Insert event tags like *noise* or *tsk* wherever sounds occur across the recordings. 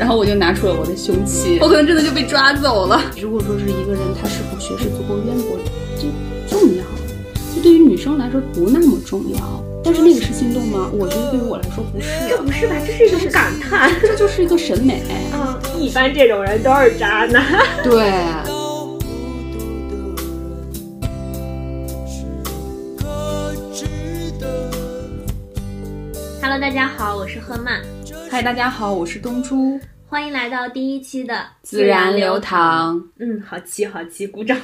然后我就拿出了我的凶器，我可能真的就被抓走了。如果说是一个人他是否学识足够渊博，这重要，就对于女生来说不那么重要。但是那个是心动吗？我觉得对于我来说不是。这不是吧？这是一种感叹，这就是一个审美。啊，一般这种人都是渣男。*laughs* 对。Hello，大家好，我是赫曼。嗨，大家好，我是东珠。欢迎来到第一期的自然流淌。嗯，好气好气，鼓掌。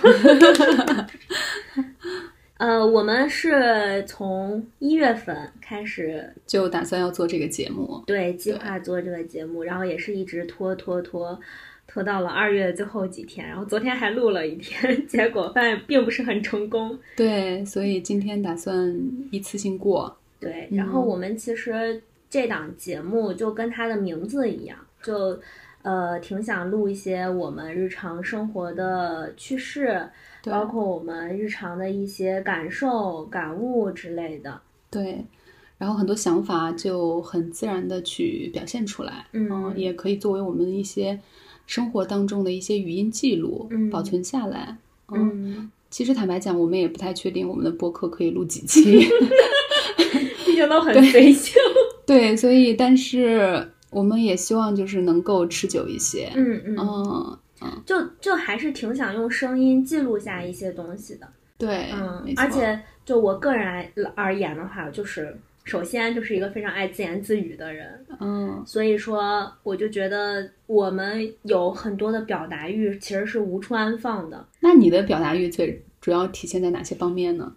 *laughs* 呃，我们是从一月份开始就打算要做这个节目，对，计划做这个节目，然后也是一直拖拖拖，拖到了二月最后几天，然后昨天还录了一天，*laughs* 结果发现并不是很成功。对，所以今天打算一次性过。对，然后我们其实这档节目就跟它的名字一样，就呃挺想录一些我们日常生活的趣事。包括我们日常的一些感受、感悟之类的，对，然后很多想法就很自然的去表现出来，嗯，也可以作为我们一些生活当中的一些语音记录，保存下来。嗯，其实坦白讲，我们也不太确定我们的播客可以录几期，*laughs* 毕竟都很随性。*laughs* 对，所以但是我们也希望就是能够持久一些。嗯嗯嗯。就就还是挺想用声音记录下一些东西的，对，嗯，而且就我个人来而言的话，就是首先就是一个非常爱自言自语的人，嗯，所以说我就觉得我们有很多的表达欲其实是无处安放的。那你的表达欲最主要体现在哪些方面呢？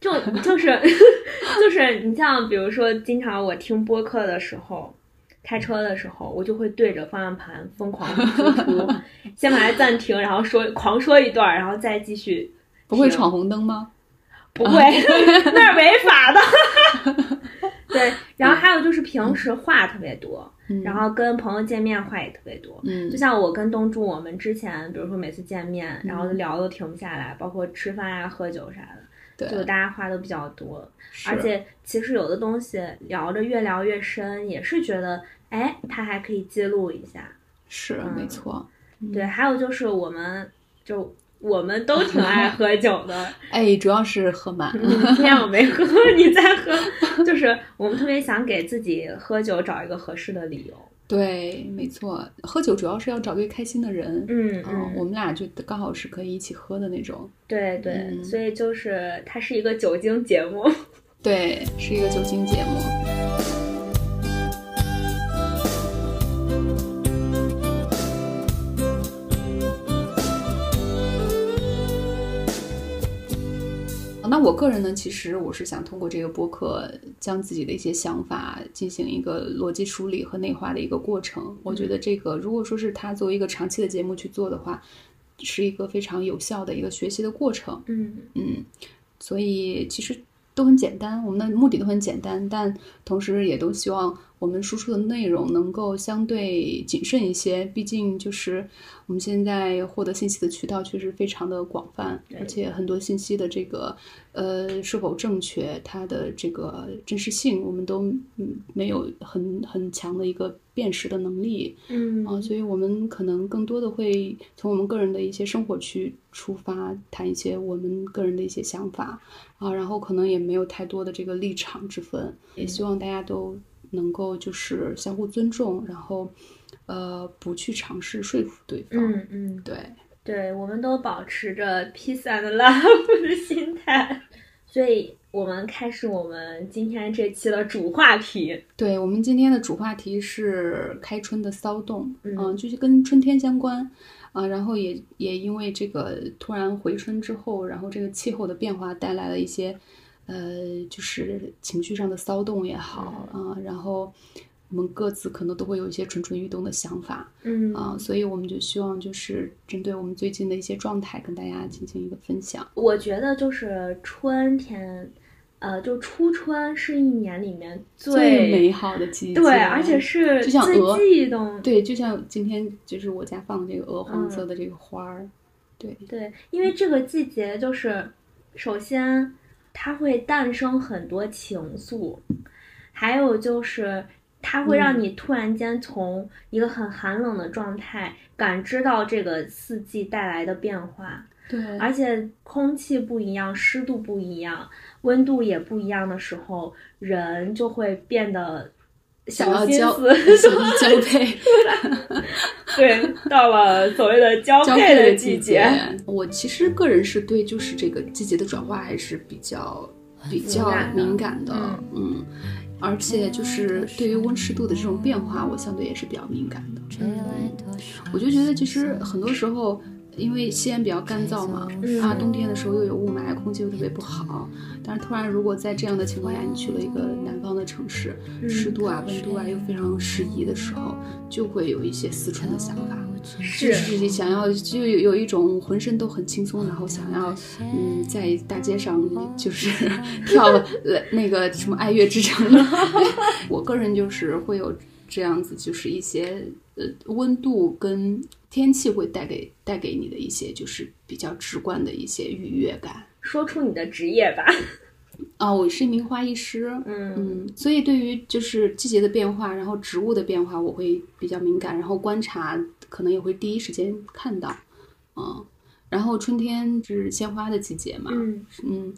就就是 *laughs* 就是你像比如说，经常我听播客的时候。开车的时候，我就会对着方向盘疯狂输出，*laughs* 先把它暂停，然后说狂说一段，然后再继续。不会闯红灯吗？*laughs* 不会，*laughs* 那是违法的。对，然后还有就是平时话特别多，然后跟朋友见面话也特别多。嗯，就像我跟东柱，我们之前比如说每次见面，然后聊都停不下来，包括吃饭啊、喝酒啥的。就大家话都比较多，而且其实有的东西聊着越聊越深，也是觉得，哎，他还可以记录一下。是，没错。对，还有就是我们，就我们都挺爱 *laughs* 喝酒的。哎，主要是喝满。今天我没喝，*laughs* 你在喝。就是我们特别想给自己喝酒找一个合适的理由。对，没错，喝酒主要是要找对开心的人。嗯嗯，我们俩就刚好是可以一起喝的那种。对对，所以就是它是一个酒精节目。*laughs* 对，是一个酒精节目。那我个人呢，其实我是想通过这个播客，将自己的一些想法进行一个逻辑梳理和内化的一个过程。我觉得这个，如果说是他作为一个长期的节目去做的话，是一个非常有效的一个学习的过程。嗯嗯，所以其实都很简单，我们的目的都很简单，但同时也都希望。我们输出的内容能够相对谨慎一些，毕竟就是我们现在获得信息的渠道确实非常的广泛，而且很多信息的这个呃是否正确，它的这个真实性，我们都嗯没有很很强的一个辨识的能力，嗯啊，所以我们可能更多的会从我们个人的一些生活去出发，谈一些我们个人的一些想法啊，然后可能也没有太多的这个立场之分，也希望大家都。能够就是相互尊重，然后，呃，不去尝试说服对方。嗯嗯，对对，我们都保持着 *laughs* peace and love 的心态。所以，我们开始我们今天这期的主话题。对我们今天的主话题是开春的骚动，嗯，就是跟春天相关啊。然后也也因为这个突然回春之后，然后这个气候的变化带来了一些。呃，就是情绪上的骚动也好啊，然后我们各自可能都会有一些蠢蠢欲动的想法，嗯啊，所以我们就希望就是针对我们最近的一些状态，跟大家进行一个分享。我觉得就是春天，呃，就初春是一年里面最美好的季节，对，而且是就像鹅，对，就像今天就是我家放的这个鹅黄色的这个花儿，对对，因为这个季节就是首先。它会诞生很多情愫，还有就是它会让你突然间从一个很寒冷的状态感知到这个四季带来的变化。对，而且空气不一样，湿度不一样，温度也不一样的时候，人就会变得想要交 *laughs* 交配。*laughs* 对，到了所谓的交配的季节，我其实个人是对就是这个季节的转化还是比较比较敏感的，嗯，而且就是对于温湿度的这种变化，我相对也是比较敏感的。我就觉得其实很多时候。因为西安比较干燥嘛，啊，冬天的时候又有雾霾，空气又特别不好。但是突然，如果在这样的情况下，你去了一个南方的城市，湿度啊、温度啊又非常适宜的时候，就会有一些思春的想法，就是想要就有有一种浑身都很轻松，然后想要嗯在大街上就是 *laughs* 跳那个什么爱乐之城。*laughs* 我个人就是会有这样子，就是一些呃温度跟。天气会带给带给你的一些就是比较直观的一些愉悦感。说出你的职业吧。*laughs* 啊，我是一名花艺师。嗯嗯，所以对于就是季节的变化，然后植物的变化，我会比较敏感，然后观察可能也会第一时间看到。嗯，然后春天是鲜花的季节嘛。嗯嗯，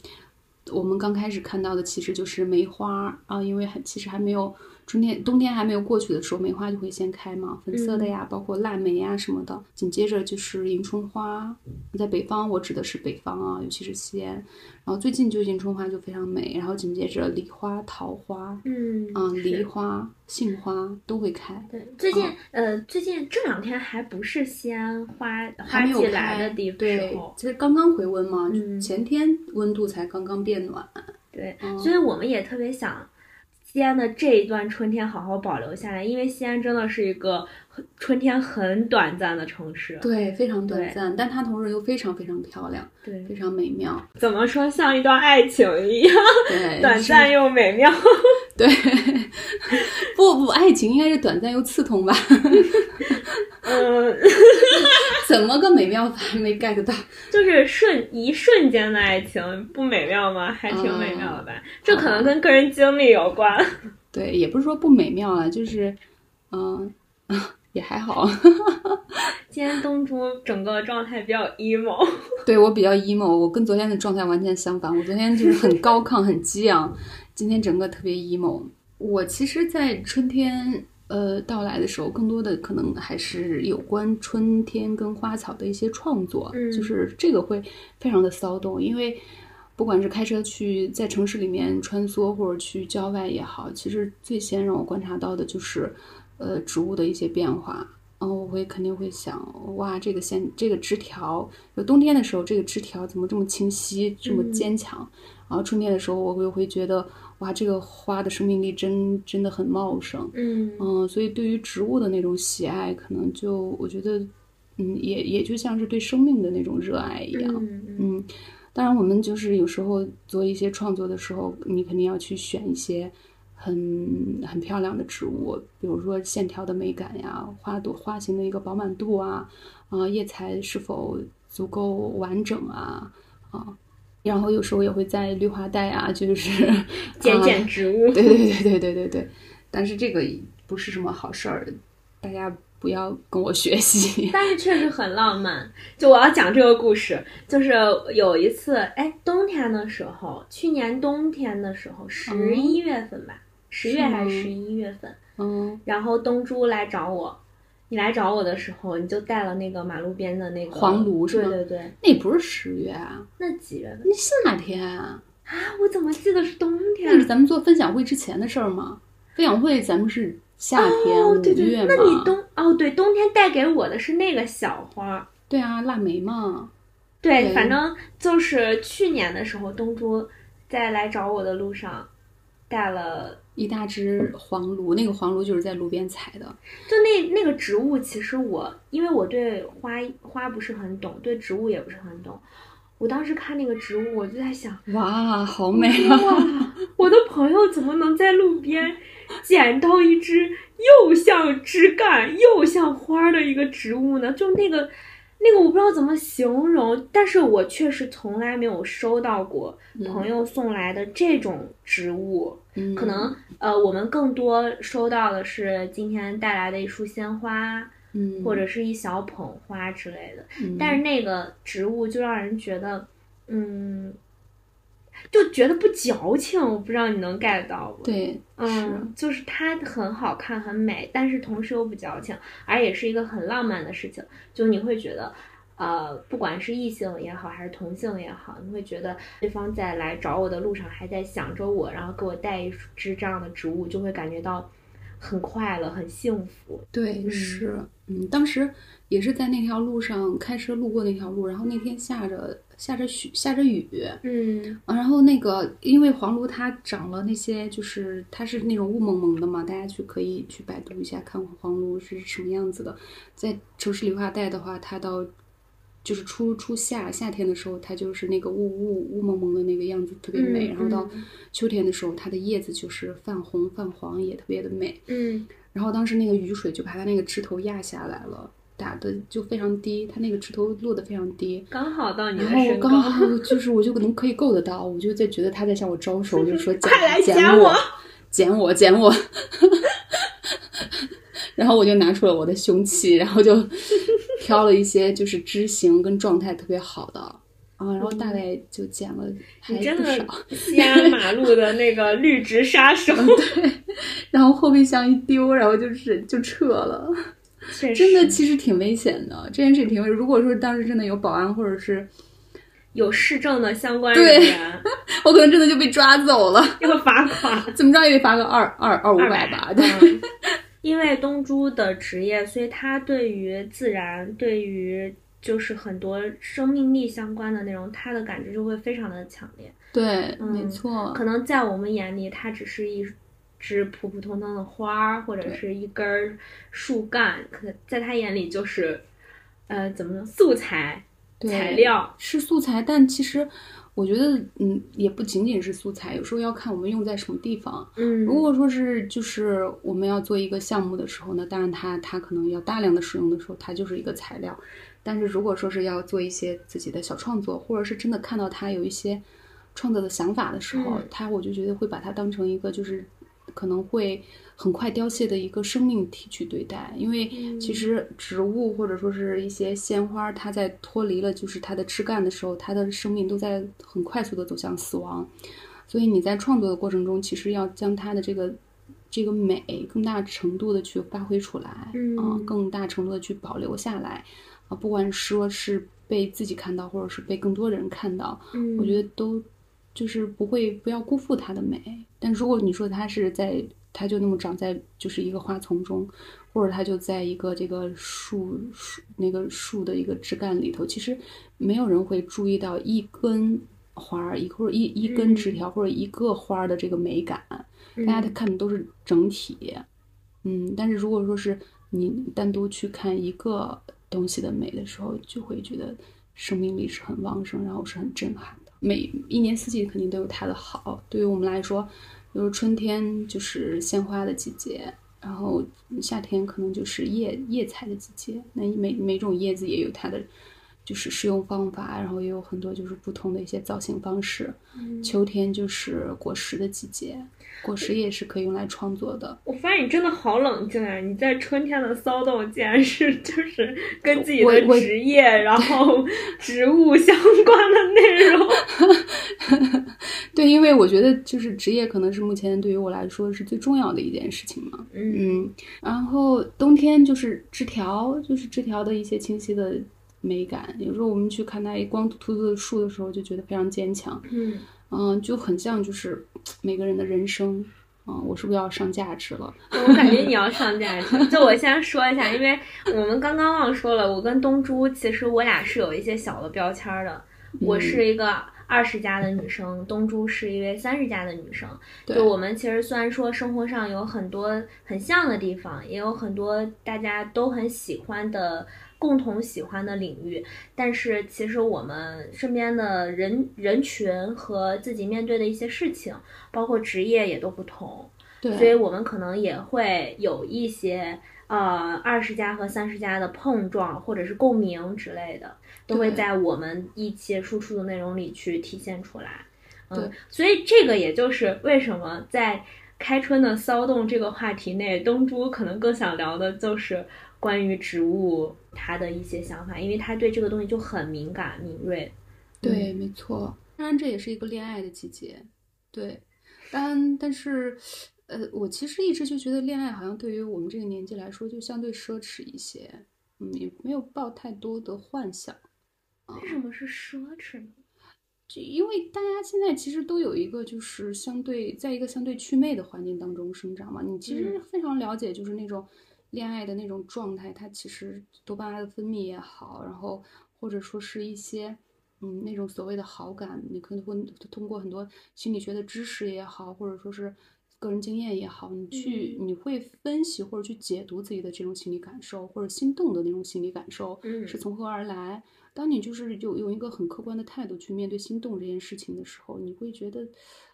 我们刚开始看到的其实就是梅花啊，因为还其实还没有。春天、冬天还没有过去的时候，梅花就会先开嘛，粉色的呀，包括腊梅呀什么的。紧接着就是迎春花，在北方，我指的是北方啊，尤其是西安。然后最近就迎春花就非常美，然后紧接着梨花、桃花，嗯，啊，梨花、杏花都会开。对，最近呃，最近这两天还不是西安花花季来的地方，其实刚刚回温嘛，前天温度才刚刚变暖。对，所以我们也特别想。西安的这一段春天好好保留下来，因为西安真的是一个春天很短暂的城市，对，非常短暂，但它同时又非常非常漂亮，对，非常美妙。怎么说，像一段爱情一样，对，短暂又美妙。*laughs* 对，不不，爱情应该是短暂又刺痛吧？*laughs* 嗯，*laughs* 怎么个美妙法没 get 到？就是瞬一瞬间的爱情，不美妙吗？还挺美妙的吧？这可能跟个人经历有关。对，也不是说不美妙啊，就是，嗯，也还好。*laughs* 今天东珠整个状态比较 emo。*laughs* 对我比较 emo，我跟昨天的状态完全相反。我昨天就是很高亢、很激昂。今天整个特别 emo。我其实，在春天呃到来的时候，更多的可能还是有关春天跟花草的一些创作，就是这个会非常的骚动。因为不管是开车去在城市里面穿梭，或者去郊外也好，其实最先让我观察到的就是呃植物的一些变化。然后，我会肯定会想，哇，这个线这个枝条，就冬天的时候，这个枝条怎么这么清晰，这么坚强？然后春天的时候，我又会觉得。哇，这个花的生命力真真的很茂盛，嗯嗯，所以对于植物的那种喜爱，可能就我觉得，嗯，也也就像是对生命的那种热爱一样，嗯。当然，我们就是有时候做一些创作的时候，你肯定要去选一些很很漂亮的植物，比如说线条的美感呀，花朵花型的一个饱满度啊，啊，叶材是否足够完整啊，啊。然后有时候也会在绿化带啊，就是 *laughs* 剪剪植物。对对对对对对对。但是这个不是什么好事儿，大家不要跟我学习。*laughs* 但是确实很浪漫。就我要讲这个故事，就是有一次，哎，冬天的时候，去年冬天的时候，十一月份吧，十月还是十一月份？嗯。然后东珠来找我。你来找我的时候，你就带了那个马路边的那个黄芦，是吗？对对对，那不是十月啊，那几月份？那夏天啊！啊，我怎么记得是冬天？那是咱们做分享会之前的事儿吗？分享会咱们是夏天五月嘛？那你冬哦，对，冬天带给我的是那个小花。对啊，腊梅嘛。对，反正就是去年的时候，东珠在来找我的路上带了。一大只黄芦，那个黄芦就是在路边采的。就那那个植物，其实我因为我对花花不是很懂，对植物也不是很懂。我当时看那个植物，我就在想，哇，好美啊！我的朋友怎么能在路边捡到一只又像枝干又像花的一个植物呢？就那个。那个我不知道怎么形容，但是我确实从来没有收到过朋友送来的这种植物，嗯，可能呃，我们更多收到的是今天带来的一束鲜花，嗯，或者是一小捧花之类的。嗯但是那个植物就让人觉得，嗯，就觉得不矫情。我不知道你能 get 到不？，对，嗯，就是它很好看、很美，但是同时又不矫情，而也是一个很浪漫的事情。就你会觉得。呃，不管是异性也好，还是同性也好，你会觉得对方在来找我的路上还在想着我，然后给我带一支这样的植物，就会感觉到很快乐、很幸福。对，嗯是，嗯，当时也是在那条路上开车路过那条路，然后那天下着下着雪，下着雨，嗯啊，然后那个因为黄芦它长了那些，就是它是那种雾蒙蒙的嘛，大家去可以去百度一下看黄芦是什么样子的。在城市绿化带的话，它到就是初初夏夏天的时候，它就是那个雾雾雾蒙蒙的那个样子，特别美。嗯然后到嗯秋天的时候，它的叶子就是泛红泛黄，也特别的美。嗯然后当时那个雨水就把它那个枝头压下来了，打的就非常低，他那个枝头落得非常低。刚好到你的然后，刚好 *laughs* 就是我就可能可以够得到，我就在觉得他在向我招手，就是说捡 *laughs* 快来捡我捡我，捡我，*laughs* 然后我就拿出了我的凶器，然后就挑了一些就是枝形跟状态特别好的啊，然后大概就捡了还不少。西安马路的那个绿植杀手，对然后后备箱一丢，然后就是就撤了。真的其实挺危险的，这件事情挺危。如果说当时真的有保安或者是有市政的相关人员我可能真的就被抓走了，*laughs* 要罚款。怎么着也得罚个二二二五百吧？对。嗯因为东珠的职业，所以他对于自然，对于就是很多生命力相关的内容，他的感知就会非常的强烈。对，嗯没错，可能在我们眼里，它只是一只普普通通的花儿，或者是一根树干，可在他眼里就是，呃，怎么说，素材、对材料。是素材，但其实我觉得，嗯，也不仅仅是素材，有时候要看我们用在什么地方。嗯，如果说是就是我们要做一个项目的时候呢，当然它它可能要大量的使用的时候，它就是一个材料。但是如果说是要做一些自己的小创作，或者是真的看到他有一些创作的想法的时候，嗯它我就觉得会把它当成一个就是可能会很快凋谢的一个生命体去对待，因为嗯其实植物或者说是一些鲜花，它在脱离了就是它的枝干的时候，它的生命都在很快速的走向死亡。所以你在创作的过程中，其实要将它的这个这个美更大程度的去发挥出来，啊、嗯更大程度的去保留下来，啊，不管说是被自己看到，或者是被更多人看到，嗯，我觉得都就是不会不要辜负它的美。但如果你说它是在，它就那么长在就是一个花丛中，或者它就在一个这个树树那个树的一个枝干里头，其实没有人会注意到一根花儿一或者一一根枝条、或者一个花儿的这个美感，大家看的都是整体。嗯，但是如果说是你单独去看一个东西的美的时候，就会觉得生命力是很旺盛，然后是很震撼的。每一年四季肯定都有它的好。对于我们来说，比如春天就是鲜花的季节，然后夏天可能就是叶叶菜的季节。那每每种叶子也有它的就是使用方法，然后也有很多就是不同的一些造型方式。秋天就是果实的季节，果实也是可以用来创作的。我发现你真的好冷静啊！你在春天的骚动，竟然是就是跟自己的职业，然后 *laughs* 植物相关的内容。*laughs* 对，因为我觉得就是职业可能是目前对于我来说是最重要的一件事情嘛。嗯嗯，然后冬天就是枝条，就是枝条的一些清晰的美感。有时候我们去看它一光秃秃的树的时候，就觉得非常坚强。嗯，嗯，就很像就是 *tsk* 每个人的人生。嗯，我是不是要上价值了？我感觉你要上价值。就我先说一下，因为我们刚刚忘说了，我跟东珠其实我俩是有一些小的标签的。我是一个二十加的女生，东珠是一位三十加的女生。对就我们其实虽然说生活上有很多很像的地方，也有很多大家都很喜欢的。共同喜欢的领域，但是其实我们身边的人人群和自己面对的一些事情，包括职业也都不同。所以，我们可能也会有一些呃二十加和三十加的碰撞，或者是共鸣之类的，都会在我们一期输出的内容里去体现出来。嗯，所以这个也就是为什么在开春的骚动这个话题内，东珠可能更想聊的就是关于植物它的一些想法，因为他对这个东西就很敏感敏锐。对，没错。当然，这也是一个恋爱的季节。对，但但是，呃，我其实一直就觉得恋爱好像对于我们这个年纪来说，就相对奢侈一些。嗯，也没有抱太多的幻想。为什么是奢侈呢？就因为大家现在其实都有一个，就是相对在一个相对祛魅的环境当中生长嘛。你其实非常了解，就是那种恋爱的那种状态，它其实多巴胺的分泌也好，然后或者说是一些嗯那种所谓的好感，你可能会通过很多心理学的知识也好，或者说是个人经验也好，你去你会分析或者去解读自己的这种心理感受，或者心动的那种心理感受是从何而来。当你就是有用一个很客观的态度去面对心动这件事情的时候，你会觉得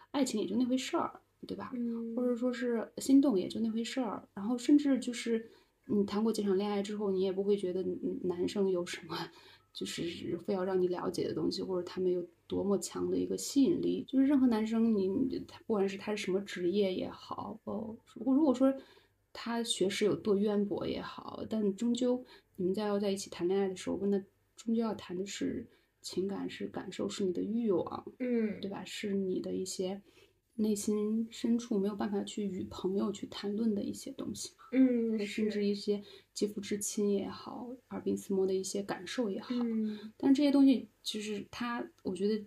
爱情也就那回事儿，对吧？或者说是心动也就那回事儿。然后甚至就是你谈过几场恋爱之后，你也不会觉得男生有什么就是非要让你了解的东西，或者他们有多么强的一个吸引力。就是任何男生，你他不管是他是什么职业也好，哦，如果说他学识有多渊博也好，但终究你们在要在一起谈恋爱的时候，跟他。终究要谈的是情感，是感受，是你的欲望，嗯，对吧？是你的一些内心深处没有办法去与朋友去谈论的一些东西，嗯，甚至一些肌肤之亲也好，耳鬓厮磨的一些感受也好，嗯，但这些东西其实他，我觉得，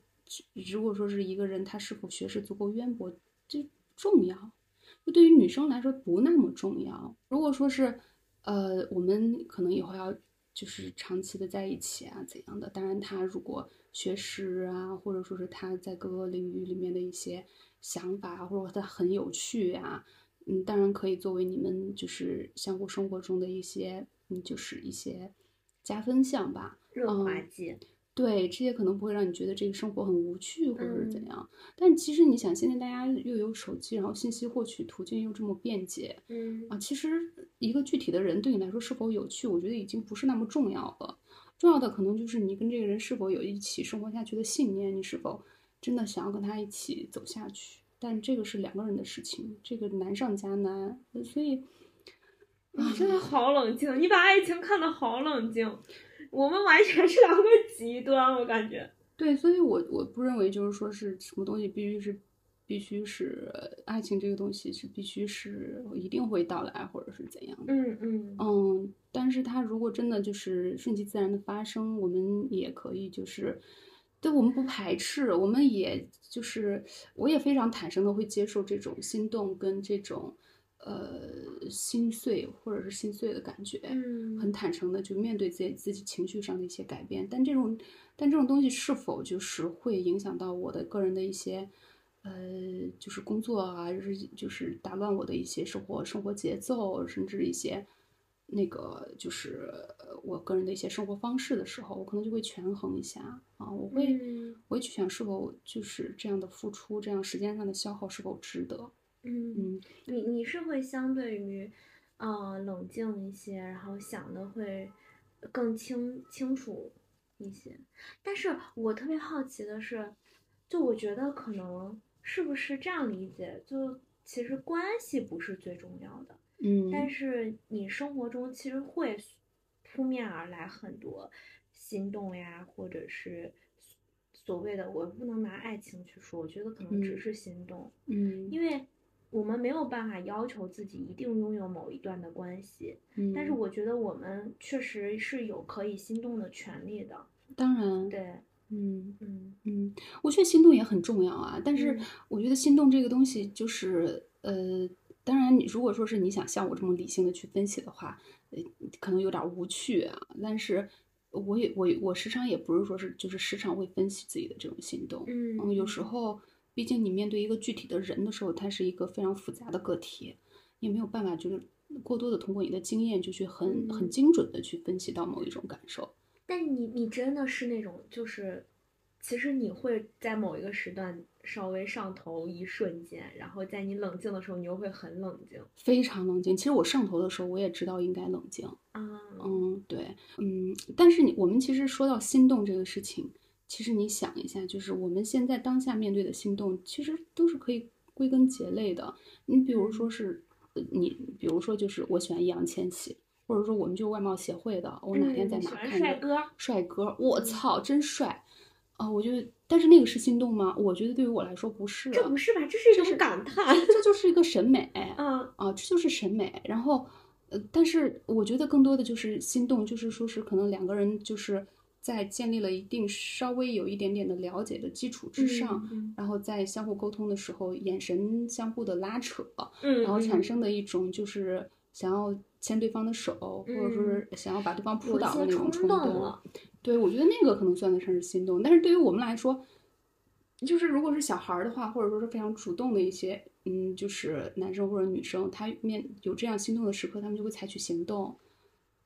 如果说是一个人他是否学识足够渊博，这重要，就对于女生来说不那么重要。如果说是，呃，我们可能以后要。就是长期的在一起啊，怎样的？当然，他如果学识啊，或者说是他在各个领域里面的一些想法，或者说他很有趣啊，嗯，当然可以作为你们就是相互生活中的一些，嗯，就是一些加分项吧，润滑剂。对，这些可能不会让你觉得这个生活很无趣或者是怎样，但其实你想，现在大家又有手机，然后信息获取途径又这么便捷，嗯啊，其实一个具体的人对你来说是否有趣，我觉得已经不是那么重要了。重要的可能就是你跟这个人是否有一起生活下去的信念，你是否真的想要跟他一起走下去。但这个是两个人的事情，这个难上加难，所以 *laughs* 啊，真的好冷静，你把爱情看得好冷静。我们完全是两个极端，我感觉。对，所以，我我不认为就是说是什么东西必须是，必须是爱情这个东西是必须是一定会到来，或者是怎样的。嗯嗯嗯。但是它如果真的就是顺其自然的发生，我们也可以就是，对，我们不排斥，我们也就是，我也非常坦诚的会接受这种心动跟这种。呃，心碎或者是心碎的感觉，嗯，很坦诚的就面对自己自己情绪上的一些改变，但这种但这种东西是否就是会影响到我的个人的一些，呃，就是工作啊，就是就是打乱我的一些生活生活节奏，甚至一些那个就是我个人的一些生活方式的时候，我可能就会权衡一下啊，我会我会去想是否就是这样的付出，这样时间上的消耗是否值得。嗯，你你是会相对于，呃，冷静一些，然后想的会更清清楚一些。但是我特别好奇的是，就我觉得可能是不是这样理解？就其实关系不是最重要的，嗯，但是你生活中其实会扑面而来很多心动呀，或者是所谓的我不能拿爱情去说，我觉得可能只是心动，嗯，因为。我们没有办法要求自己一定拥有某一段的关系，嗯，但是我觉得我们确实是有可以心动的权利的。当然，对，嗯嗯嗯，我觉得心动也很重要啊。但是我觉得心动这个东西，就是呃，当然，你如果说是你想像我这么理性的去分析的话，呃，可能有点无趣啊。但是我也我我时常也不是说是就是时常会分析自己的这种心动，嗯，有时候。毕竟你面对一个具体的人的时候，他是一个非常复杂的个体，你没有办法就是过多的通过你的经验就去很很精准的去分析到某一种感受。但你你真的是那种就是，其实你会在某一个时段稍微上头一瞬间，然后在你冷静的时候，你又会很冷静，非常冷静。其实我上头的时候，我也知道应该冷静。啊，嗯，对，嗯，但是你我们其实说到心动这个事情。其实你想一下，就是我们现在当下面对的心动，其实都是可以归根结类的。你比如说是，你比如说就是我喜欢易烊千玺，或者说我们就外貌协会的，我哪天在哪看帅哥，帅哥，我操，真帅啊！我觉得，但是那个是心动吗？我觉得对于我来说不是，这不是吧？这是一种感叹，这就是一个审美，*laughs* 嗯啊，这就是审美。然后，呃，但是我觉得更多的就是心动，就是说是可能两个人就是。在建立了一定稍微有一点点的了解的基础之上，然后在相互沟通的时候，眼神相互的拉扯，然后产生的一种就是想要牵对方的手，或者说是想要把对方扑倒的那种冲动。对，我觉得那个可能算得上是心动。但是对于我们来说，就是如果是小孩儿的话，或者说是非常主动的一些，嗯，就是男生或者女生，他面有这样心动的时刻，他们就会采取行动。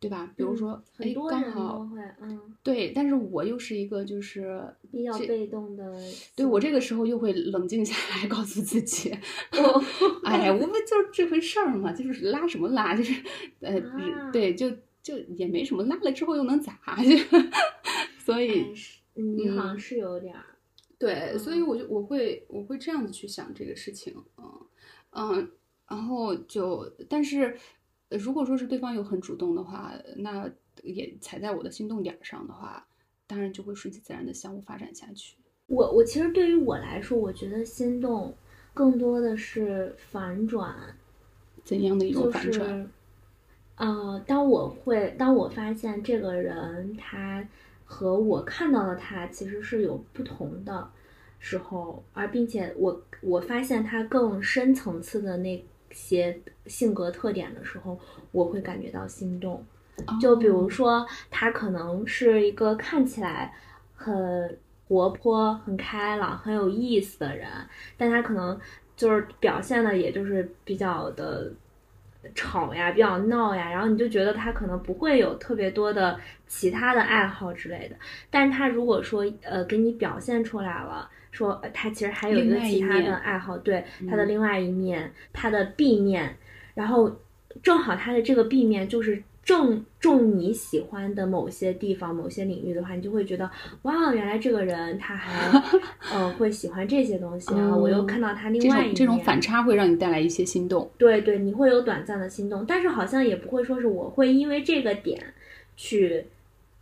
对吧？比如说，哎，刚好，嗯，对，但是我又是一个就是比较被动的，对我这个时候又会冷静下来，*laughs* 告诉自己，*laughs* 哎，我们就是这回事儿嘛，就是拉什么拉，就是呃，对，就就也没什么，拉了之后又能咋？*laughs* 所以，你好像是有点儿，对，所以我就我会我会这样子去想这个事情，嗯嗯，然后就但是。如果说是对方有很主动的话，那也踩在我的心动点上的话，当然就会顺其自然的相互发展下去。我我其实对于我来说，我觉得心动更多的是反转。怎样的一种反转？呃，当我会当我发现这个人他和我看到的他其实是有不同的时候，而并且我我发现他更深层次的那。些性格特点的时候，我会感觉到心动。就比如说，他可能是一个看起来很活泼、很开朗、很有意思的人，但他可能就是表现的也就是比较的吵呀、比较闹呀，然后你就觉得他可能不会有特别多的其他的爱好之类的。但是他如果说呃给你表现出来了。说他其实还有一个其他的爱好，对他的另外一面，他的 B 面，然后正好他的这个 B 面就是正中你喜欢的某些地方、某些领域的话，你就会觉得哇，原来这个人他还 *laughs* 呃会喜欢这些东西啊！我又看到他另外一面，这种反差会让你带来一些心动。对对，你会有短暂的心动，但是好像也不会说是我会因为这个点去。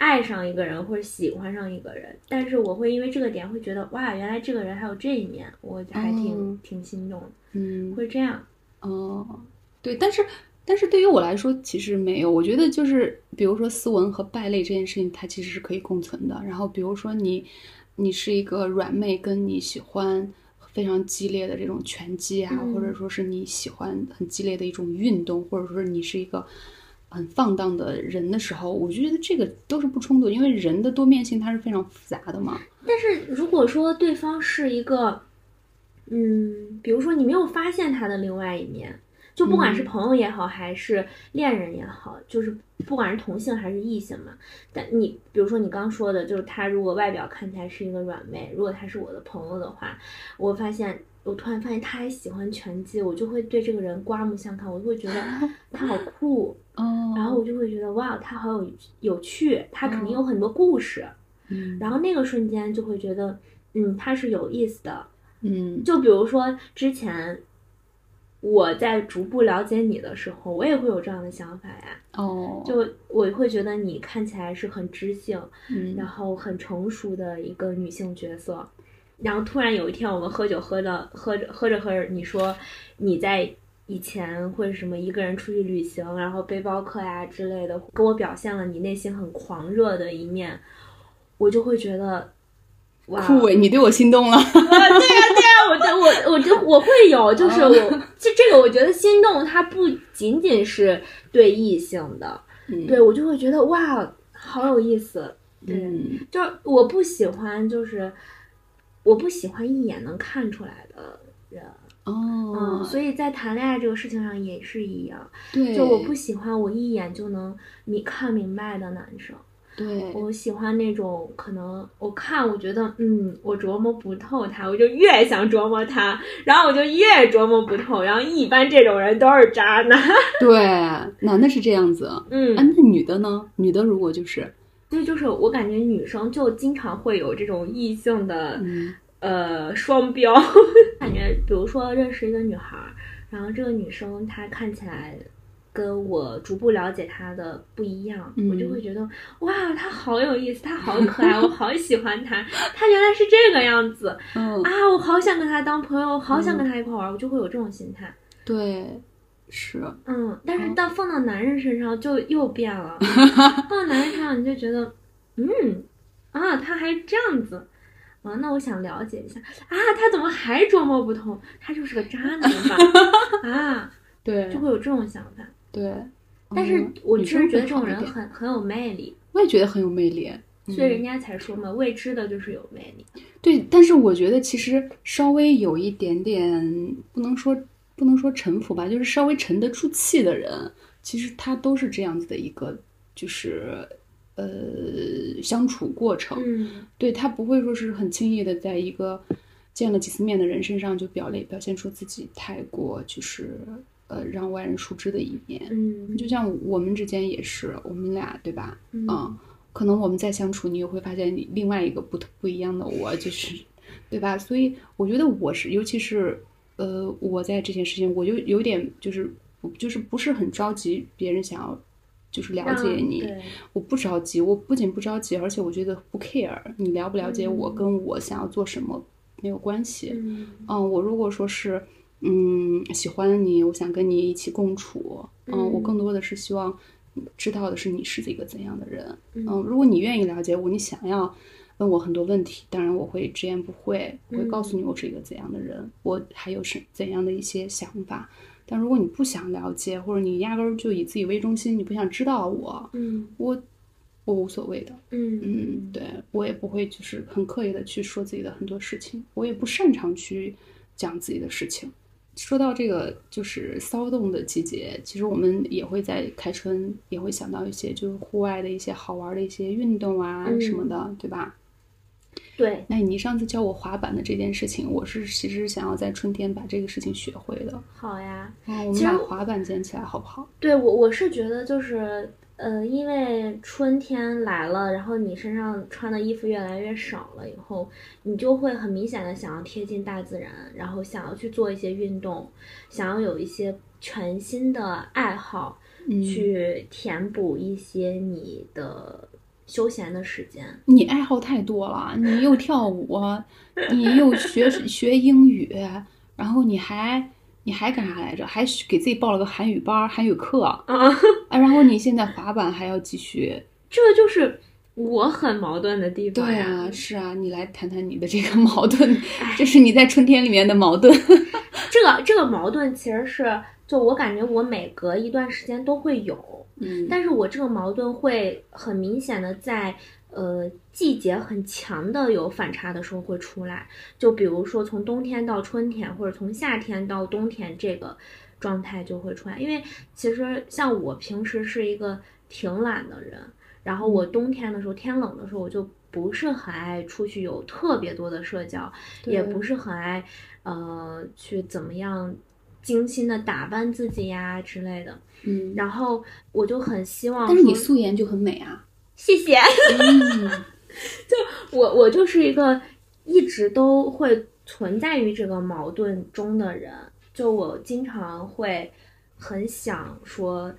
爱上一个人或者喜欢上一个人，但是我会因为这个点会觉得哇，原来这个人还有这一面，我还挺挺心动的。嗯，会这样。哦，对，但是但是对于我来说，其实没有。我觉得就是，比如说斯文和败类这件事情，它其实是可以共存的。然后比如说你，你是一个软妹，跟你喜欢非常激烈的这种拳击啊，或者说是你喜欢很激烈的一种运动，或者说是你是一个。很放荡的人的时候，我就觉得这个都是不冲突，因为人的多面性它是非常复杂的嘛。但是如果说对方是一个，嗯，比如说你没有发现他的另外一面，就不管是朋友也好，还是恋人也好，就是不管是同性还是异性嘛。但你比如说你刚说的，就是他如果外表看起来是一个软妹，如果他是我的朋友的话，我发现。我突然发现他还喜欢拳击，我就会对这个人刮目相看，我就会觉得 *laughs* 他好酷，*laughs* 然后我就会觉得哇，他好有有趣，他肯定有很多故事，然后那个瞬间就会觉得，嗯，他是有意思的，嗯，就比如说之前我在逐步了解你的时候，我也会有这样的想法呀，哦，就我会觉得你看起来是很知性，然后很成熟的一个女性角色。然后突然有一天，我们喝酒喝的喝着喝着喝着，你说你在以前会什么一个人出去旅行，然后背包客呀之类的，给我表现了你内心很狂热的一面，我就会觉得哇，你对我心动了。对呀对呀，我就我我就我会有，就是我这这个，我觉得心动它不仅仅是对异性的，对我就会觉得哇，好有意思。嗯，就是我不喜欢就是。我不喜欢一眼能看出来的人哦，嗯，所以在谈恋爱这个事情上也是一样，对，就我不喜欢我一眼就能你看明白的男生，对。我喜欢那种可能我看我觉得嗯我琢磨不透他，我就越想琢磨他，然后我就越琢磨不透，然后一般这种人都是渣男，*laughs* 对，男的是这样子，嗯，啊，那女的呢？女的如果就是对就是我感觉女生就经常会有这种异性的呃双标，*laughs* 感觉比如说认识一个女孩，然后这个女生她看起来跟我逐步了解他的不一样，我就会觉得哇，他好有意思，他好可爱，*laughs* 我好喜欢他，他原来是这个样子，啊，我好想跟他当朋友，我好想跟他一块玩，我就会有这种心态。对。是，嗯，但是到放到男人身上就又变了。*laughs* 放到男人身上，你就觉得，嗯，啊，他还这样子，啊，那我想了解一下，啊，他怎么还捉摸不透？他就是个渣男吧？*laughs* 啊，对，就会有这种想法。对，但是我确实觉得这种人很很有魅力。我也觉得很有魅力，所以人家才说嘛，未知的就是有魅力。对，但是我觉得其实稍微有一点点，不能说。不能说沉浮吧，就是稍微沉得住气的人，其实他都是这样子的一个，就是呃相处过程。嗯，对他不会说是很轻易的在一个见了几次面的人身上就表类表现出自己太过就是呃让外人熟知的一面。嗯，就像我们之间也是，我们俩对吧？嗯，可能我们在相处，你也会发现你另外一个不不一样的我，就是对吧？所以我觉得我是，尤其是。呃，我在这件事情，我就有点就是，就是不是很着急，别人想要就是了解你，我不着急，我不仅不着急，而且我觉得不 care 你了不了解我，跟我想要做什么没有关系。嗯，我如果说是嗯喜欢你，我想跟你一起共处，嗯，我更多的是希望知道的是你是一个怎样的人。嗯，如果你愿意了解我，你想要。问我很多问题，当然我会直言不讳，我会告诉你我是一个怎样的人，我还有是怎样的一些想法。但如果你不想了解，或者你压根儿就以自己为中心，你不想知道我，嗯，我我无所谓的，嗯嗯，对我也不会就是很刻意的去说自己的很多事情，我也不擅长去讲自己的事情。说到这个就是骚动的季节，其实我们也会在开春也会想到一些就是户外的一些好玩的一些运动啊什么的，对吧？对，那你上次教我滑板的这件事情，我是其实想要在春天把这个事情学会的。好呀，啊，我们把滑板捡起来好不好？对我，我是觉得就是，呃，因为春天来了，然后你身上穿的衣服越来越少了，以后你就会很明显的想要贴近大自然，然后想要去做一些运动，想要有一些全新的爱好，去填补一些你的。休闲的时间，你爱好太多了，你又跳舞，你又学 *laughs* 学英语，然后你还你还干啥来着？还给自己报了个韩语班、韩语课 *laughs* 啊！然后你现在滑板还要继续，这就是我很矛盾的地方。对啊，是啊，你来谈谈你的这个矛盾，这是你在春天里面的矛盾。*laughs* 这个这个矛盾其实是，就我感觉我每隔一段时间都会有。嗯，但是我这个矛盾会很明显的在呃季节很强的有反差的时候会出来，就比如说从冬天到春天，或者从夏天到冬天，这个状态就会出来。因为其实像我平时是一个挺懒的人，然后我冬天的时候天冷的时候，我就不是很爱出去有特别多的社交，也不是很爱呃去怎么样精心的打扮自己呀之类的。嗯，然后我就很希望，但是你素颜就很美啊，谢谢。嗯 *laughs* 就我我就是一个一直都会存在于这个矛盾中的人，就我经常会很想说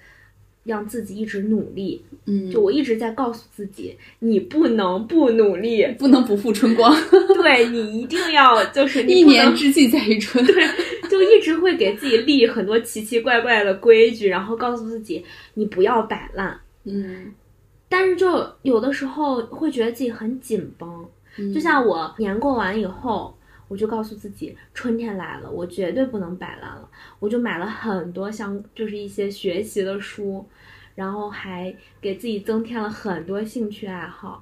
让自己一直努力，嗯，就我一直在告诉自己，你不能不努力，不能不负春光，*laughs* 对你一定要 *laughs* 就是一年之计在于春，对。就一直会给自己立很多奇奇怪怪的规矩，然后告诉自己你不要摆烂。嗯，但是就有的时候会觉得自己很紧绷。就像我年过完以后，我就告诉自己春天来了，我绝对不能摆烂了。我就买了很多像就是一些学习的书，然后还给自己增添了很多兴趣爱好。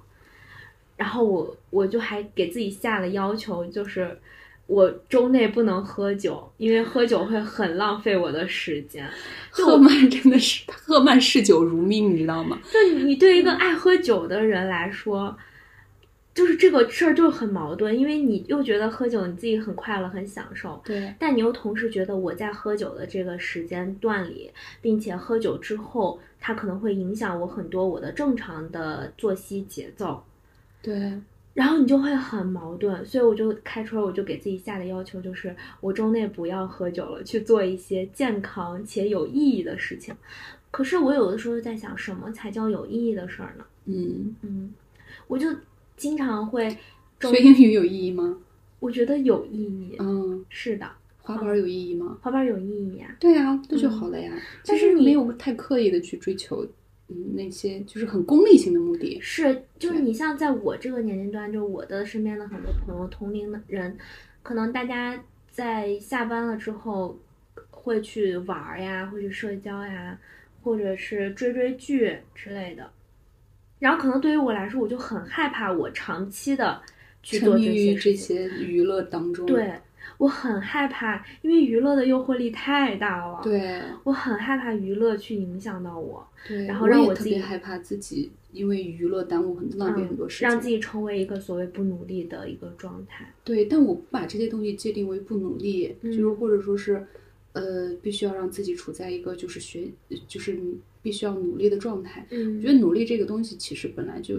然后我我就还给自己下了要求，就是。我周内不能喝酒，因为喝酒会很浪费我的时间。赫曼真的是赫曼嗜酒如命，你知道吗？就你对一个爱喝酒的人来说，就是这个事儿就很矛盾，因为你又觉得喝酒你自己很快乐很享受，对，但你又同时觉得我在喝酒的这个时间段里，并且喝酒之后，它可能会影响我很多我的正常的作息节奏，对，然后你就会很矛盾，所以我就开春我就给自己下的要求就是我周内不要喝酒了，去做一些健康且有意义的事情。可是我有的时候在想，什么才叫有意义的事儿呢？嗯嗯，我就。经常会学英语有意义吗？我觉得有意义。嗯，是的。滑板有意义吗？滑板有意义呀。对呀，那就好了呀。但是没有太刻意的去追求，嗯，那些就是很功利性的目的。是，就是你像在我这个年龄段，就我的身边的很多朋友，同龄的人，可能大家在下班了之后会去玩呀，会去社交呀，或者是追追剧之类的。然后可能对于我来说，我就很害怕我长期的去做这些这些娱乐当中。对我很害怕，因为娱乐的诱惑力太大了。对我很害怕娱乐去影响到我。对，然后让我自己害怕自己因为娱乐耽误很浪费很多时间，让自己成为一个所谓不努力的一个状态。对，但我不把这些东西界定为不努力，就是或者说是，呃，必须要让自己处在一个就是学，就是你。必须要努力的状态。嗯，我觉得努力这个东西其实本来就，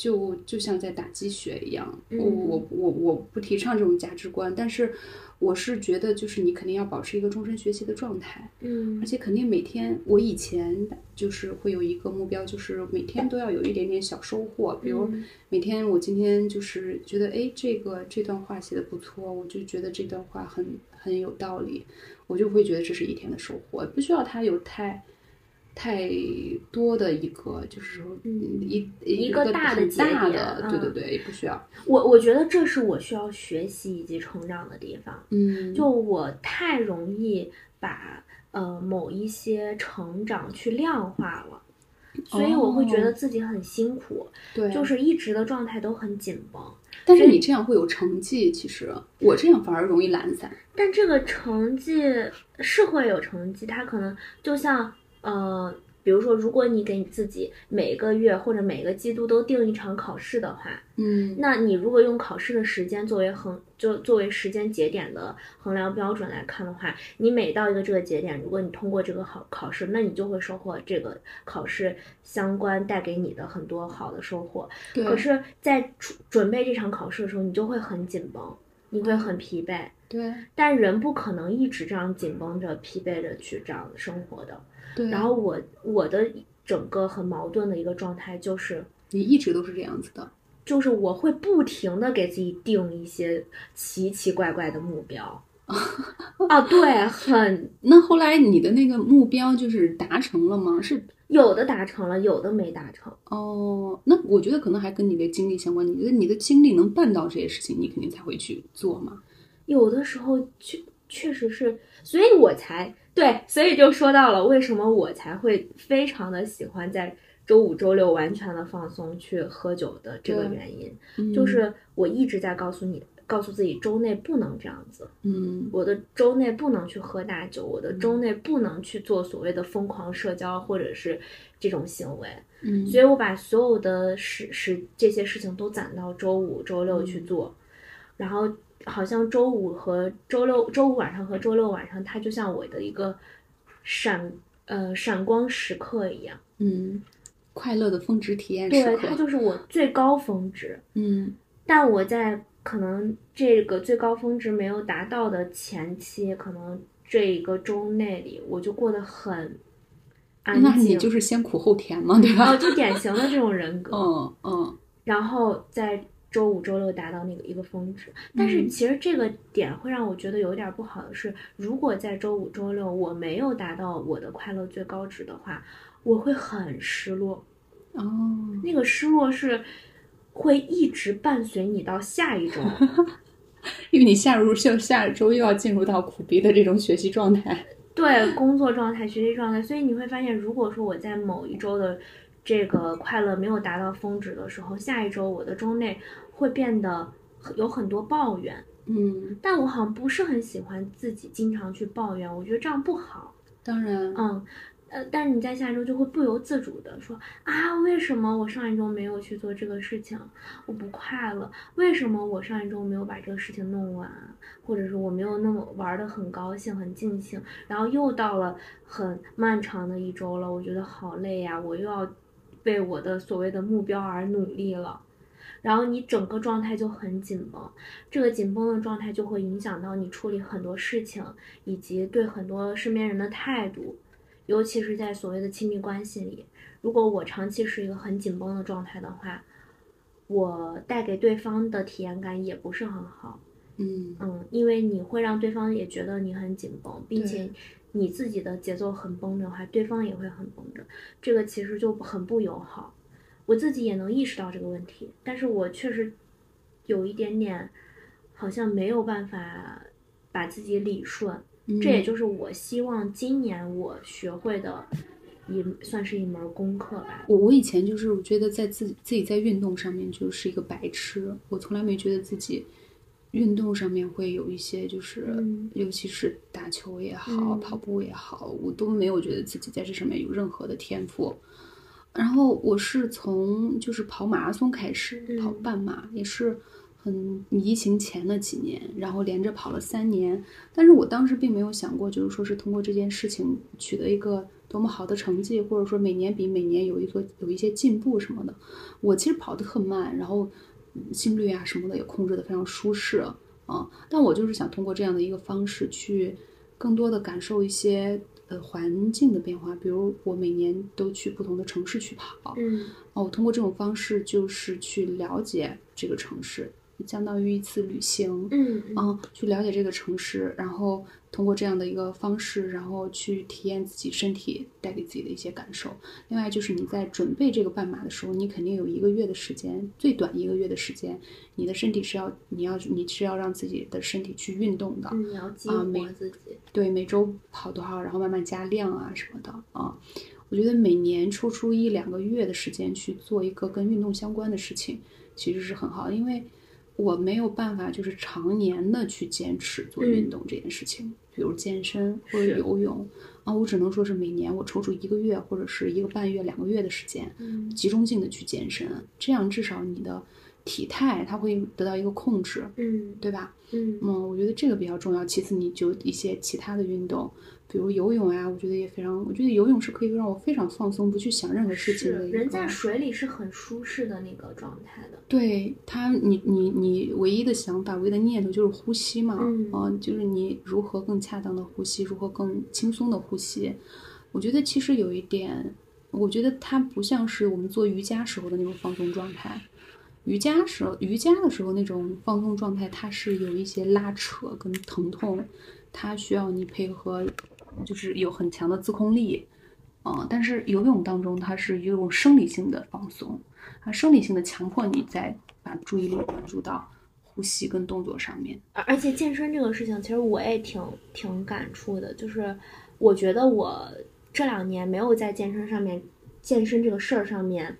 就就像在打鸡血一样。我我我我不提倡这种价值观，但是我是觉得就是你肯定要保持一个终身学习的状态。嗯，而且肯定每天，我以前就是会有一个目标，就是每天都要有一点点小收获。比如每天我今天就是觉得哎这个这段话写的不错，我就觉得这段话很很有道理，我就会觉得这是一天的收获，不需要它有太。太多的一个，就是说，一一个大的大的，对对对，不需要。我我觉得这是我需要学习以及成长的地方。嗯，就我太容易把呃某一些成长去量化了，所以我会觉得自己很辛苦。对，就是一直的状态都很紧绷。但是你这样会有成绩，其实我这样反而容易懒散。但这个成绩是会有成绩，它可能就像。呃，比如说，如果你给你自己每个月或者每个季度都定一场考试的话，嗯，那你如果用考试的时间作为衡，就作为时间节点的衡量标准来看的话，你每到一个这个节点，如果你通过这个考考试，那你就会收获这个考试相关带给你的很多好的收获。对。可是，在准备这场考试的时候，你就会很紧绷，你会很疲惫。对。但人不可能一直这样紧绷着、疲惫着去这样生活的。对，然后我我的整个很矛盾的一个状态就是，你一直都是这样子的，就是我会不停的给自己定一些奇奇怪怪的目标，啊，对，很。那后来你的那个目标就是达成了吗？是有的达成了，有的没达成。哦，那我觉得可能还跟你的经历相关。你觉得你的经历能办到这些事情，你肯定才会去做嘛？有的时候确确实是，所以我才。对，所以就说到了为什么我才会非常的喜欢在周五、周六完全的放松去喝酒的这个原因，就是我一直在告诉你，告诉自己周内不能这样子，嗯，我的周内不能去喝大酒，我的周内不能去做所谓的疯狂社交或者是这种行为，嗯，所以我把所有的事事这些事情都攒到周五、周六去做，然后。好像周五和周六，周五晚上和周六晚上，它就像我的一个闪呃闪光时刻一样，嗯，快乐的峰值体验时刻，对，它就是我最高峰值，嗯，但我在可能这个最高峰值没有达到的前期，可能这一个周内里，我就过得很安静，那你就是先苦后甜嘛，对吧？哦，就典型的这种人格，嗯嗯，然后在。周五、周六达到那个一个峰值，但是其实这个点会让我觉得有点不好的是，如果在周五、周六我没有达到我的快乐最高值的话，我会很失落。哦，那个失落是会一直伴随你到下一周，*laughs* 因为你下入就下周又要进入到苦逼的这种学习状态，*laughs* 对工作状态、学习状态，所以你会发现，如果说我在某一周的。这个快乐没有达到峰值的时候，下一周我的周内会变得有很多抱怨，嗯，但我好像不是很喜欢自己经常去抱怨，我觉得这样不好。当然，嗯，呃，但是你在下周就会不由自主的说啊，为什么我上一周没有去做这个事情？我不快乐。为什么我上一周没有把这个事情弄完？或者是我没有那么玩的很高兴、很尽兴？然后又到了很漫长的一周了，我觉得好累呀，我又要为我的所谓的目标而努力了。然后你整个状态就很紧绷，这个紧绷的状态就会影响到你处理很多事情，以及对很多身边人的态度。尤其是在所谓的亲密关系里，如果我长期是一个很紧绷的状态的话，我带给对方的体验感也不是很好。嗯嗯，因为你会让对方也觉得你很紧绷，并且你自己的节奏很崩的话，对方也会很绷着，这个其实就很不友好。我自己也能意识到这个问题，但是我确实有一点点好像没有办法把自己理顺。这也就是我希望今年我学会的一算是一门功课吧。我我以前就是我觉得在自己自己在运动上面就是一个白痴，我从来没觉得自己运动上面会有一些就是，尤其是打球也好，跑步也好，我都没有觉得自己在这上面有任何的天赋。然后我是从就是跑马拉松开始，跑半马也是。很疫情前的几年，然后连着跑了三年，但是我当时并没有想过，就是说是通过这件事情取得一个多么好的成绩，或者说每年比每年有一个有一些进步什么的。我其实跑得特慢，然后心率啊什么的也控制得非常舒适啊。但我就是想通过这样的一个方式去更多的感受一些呃环境的变化，比如我每年都去不同的城市去跑，嗯，哦，我通过这种方式就是去了解这个城市。相当于一次旅行，嗯嗯，去了解这个城市，然后通过这样的一个方式，然后去体验自己身体带给自己的一些感受。另外就是你在准备这个半马的时候，你肯定有一个月的时间，最短一个月的时间，你的身体是要你要你是要让自己的身体去运动的，啊，每自己对每周跑多少，然后慢慢加量啊什么的啊。我觉得每年抽出一两个月的时间去做一个跟运动相关的事情，其实是很好的，因为。我没有办法，就是常年的去坚持做运动这件事情，比如健身或者游泳啊，我只能说是每年我抽出一个月或者是一个半月、两个月的时间，集中性的去健身，这样至少你的体态它会得到一个控制，嗯，对吧？嗯，嗯，我觉得这个比较重要。其次，你就一些其他的运动。比如游泳啊，我觉得也非常，我觉得游泳是可以让我非常放松，不去想任何事情的。人在水里是很舒适的那个状态的。对他，你你你唯一的想法、唯一的念头就是呼吸嘛，嗯，就是你如何更恰当的呼吸，如何更轻松的呼吸。我觉得其实有一点，我觉得它不像是我们做瑜伽时候的那种放松状态。瑜伽时候，瑜伽的时候那种放松状态，它是有一些拉扯跟疼痛，它需要你配合。就是有很强的自控力，嗯，但是游泳当中它是一种生理性的放松，它生理性的强迫你在把注意力关注到呼吸跟动作上面。而而且健身这个事情，其实我也挺挺感触的，就是我觉得我这两年没有在健身上面，健身这个事儿上面，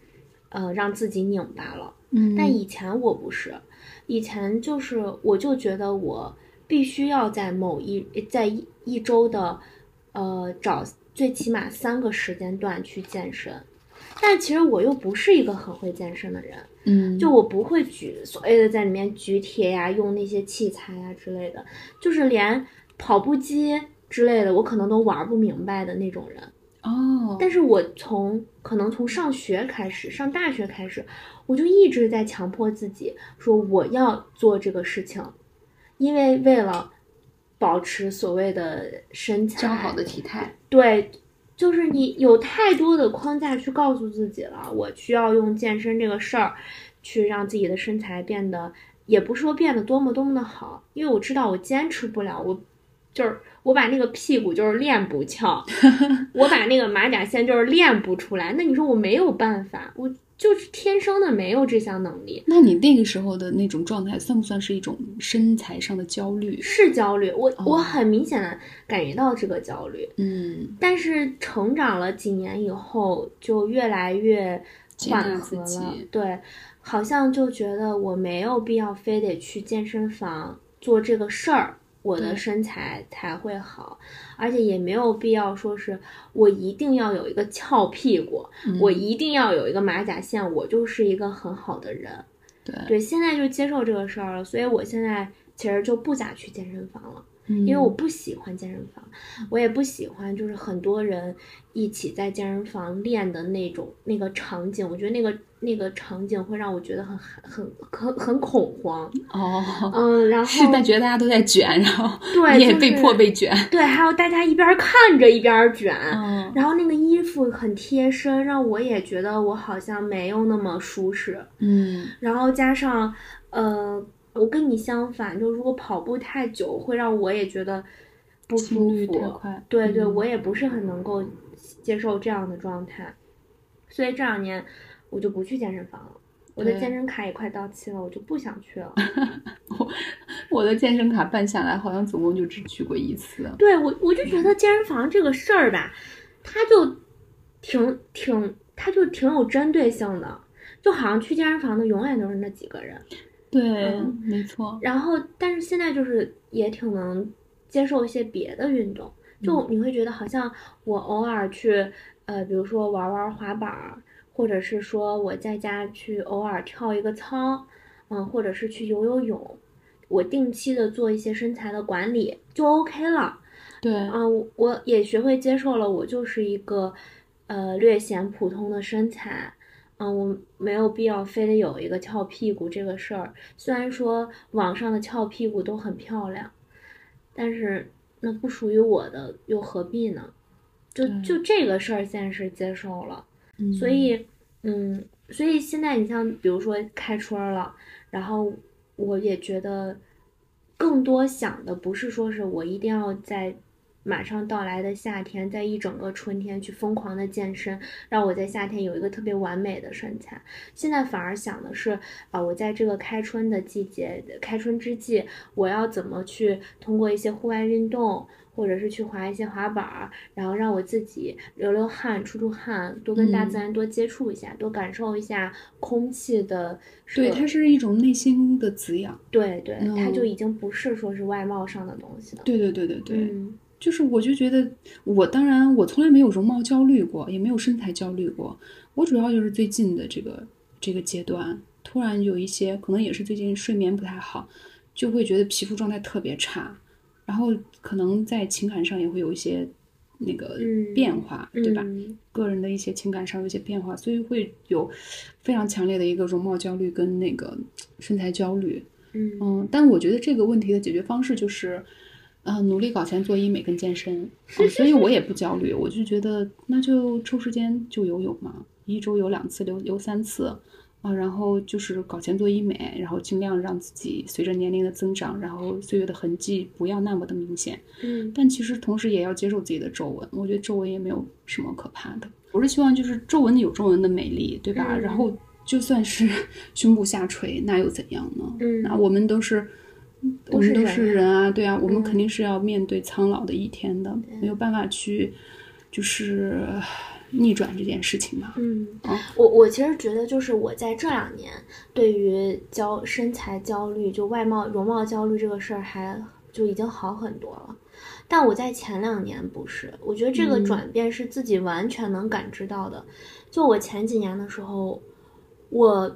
呃，让自己拧巴了。嗯，但以前我不是，以前就是我就觉得我必须要在某一在一一周的。呃，找最起码三个时间段去健身，但其实我又不是一个很会健身的人，嗯，就我不会举所谓的在里面举铁呀，用那些器材呀之类的，就是连跑步机之类的，我可能都玩不明白的那种人。哦，但是我从可能从上学开始，上大学开始，我就一直在强迫自己说我要做这个事情，因为为了。保持所谓的身材，较好的体态。对，就是你有太多的框架去告诉自己了，我需要用健身这个事儿，去让自己的身材变得，也不是说变得多么多么的好，因为我知道我坚持不了，我就是我把那个屁股就是练不翘，*laughs* 我把那个马甲线就是练不出来，那你说我没有办法，我。就是天生的没有这项能力。那你那个时候的那种状态，算不算是一种身材上的焦虑？是焦虑，我我很明显的感觉到这个焦虑。嗯，但是成长了几年以后，就越来越缓和了。对，好像就觉得我没有必要非得去健身房做这个事儿，我的身材才会好，而且也没有必要说是我一定要有一个翘屁股，我一定要有一个马甲线，我就是一个很好的人。对对，现在就接受这个事儿了，所以我现在其实就不咋去健身房了。因为我不喜欢健身房，我也不喜欢就是很多人一起在健身房练的那种那个场景，我觉得那个那个场景会让我觉得很很很很恐慌。哦，*laughs* 嗯，然后是在觉得大家都在卷，然后对，*laughs* 你也被迫被卷。对，还有大家一边看着一边卷，然后那个衣服很贴身，让我也觉得我好像没有那么舒适。嗯，然后加上呃。我跟你相反，就如果跑步太久，会让我也觉得不舒服。对对，我也不是很能够接受这样的状态，所以这两年我就不去健身房了。我的健身卡也快到期了，我就不想去了。*laughs* 我我的健身卡办下来，好像总共就只去过一次。对我，我就觉得健身房这个事儿吧，它就挺挺，它就挺有针对性的，就好像去健身房的永远都是那几个人。对，没错。然后，但是现在就是也挺能接受一些别的运动，就你会觉得好像我偶尔去，呃，比如说玩玩滑板，或者是说我在家去偶尔跳一个操，嗯，或者是去游游泳，我定期的做一些身材的管理就 OK 了。对，啊嗯，我也学会接受了，我就是一个，呃，略显普通的身材。嗯，我没有必要非得有一个翘屁股这个事儿。虽然说网上的翘屁股都很漂亮，但是那不属于我的，又何必呢？就就这个事儿，现在是接受了。所以，嗯，所以现在你像比如说开春了，然后我也觉得更多想的不是说是我一定要在。马上到来的夏天，在一整个春天去疯狂的健身，让我在夏天有一个特别完美的身材。现在反而想的是，啊，我在这个开春的季节，开春之际，我要怎么去通过一些户外运动，或者是去滑一些滑板，然后让我自己流流汗、出出汗，多跟大自然多接触一下，多感受一下空气的。对，它是一种内心的滋养。对对，它就已经不是说是外貌上的东西了。对对对对对。就是，我就觉得，我当然，我从来没有容貌焦虑过，也没有身材焦虑过。我主要就是最近的这个这个阶段，突然有一些，可能也是最近睡眠不太好，就会觉得皮肤状态特别差，然后可能在情感上也会有一些那个变化，对吧？个人的一些情感上有一些变化，所以会有非常强烈的一个容貌焦虑跟那个身材焦虑。嗯，但我觉得这个问题的解决方式就是。啊，努力搞钱做医美跟健身，*laughs* 所以我也不焦虑，我就觉得那就抽时间就游泳嘛，一周游两次，游游三次，啊，然后就是搞钱做医美，然后尽量让自己随着年龄的增长，然后岁月的痕迹不要那么的明显。嗯，但其实同时也要接受自己的皱纹，我觉得皱纹也没有什么可怕的。我是希望就是皱纹有皱纹的美丽，对吧？然后就算是 *laughs* 胸部下垂，那又怎样呢？嗯，那我们都是。我们都是人啊，对啊，我们肯定是要面对苍老的一天的，没有办法去就是逆转这件事情嘛。嗯，我我其实觉得，就是我在这两年对于焦身材焦虑、就外貌容貌焦虑这个事儿，还就已经好很多了。但我在前两年不是，我觉得这个转变是自己完全能感知到的。就我前几年的时候，我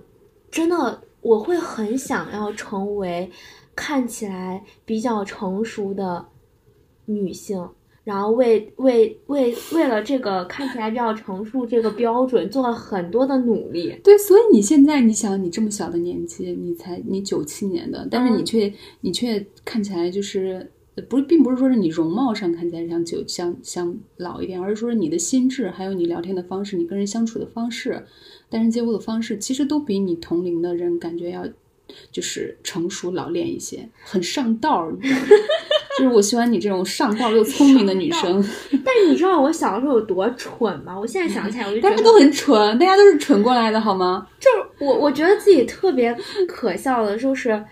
真的我会很想要成为。看起来比较成熟的女性，然后为为为为了这个看起来比较成熟这个标准做了很多的努力。对，所以你现在你想，你这么小的年纪，你才你九七年的，但是你却你却看起来就是不是，并不是说是你容貌上看起来像九像像老一点，而是说你的心智，还有你聊天的方式，你跟人相处的方式，待人接物的方式，其实都比你同龄的人感觉要。就是成熟老练一些，很上道，你知道吗？*laughs* 就是我喜欢你这种上道又聪明的女生。但是你知道我小时候有多蠢吗？我现在想起来，我就大家都很蠢，大家都是蠢过来的，好吗？*laughs* 就是我，我觉得自己特别可笑的，就是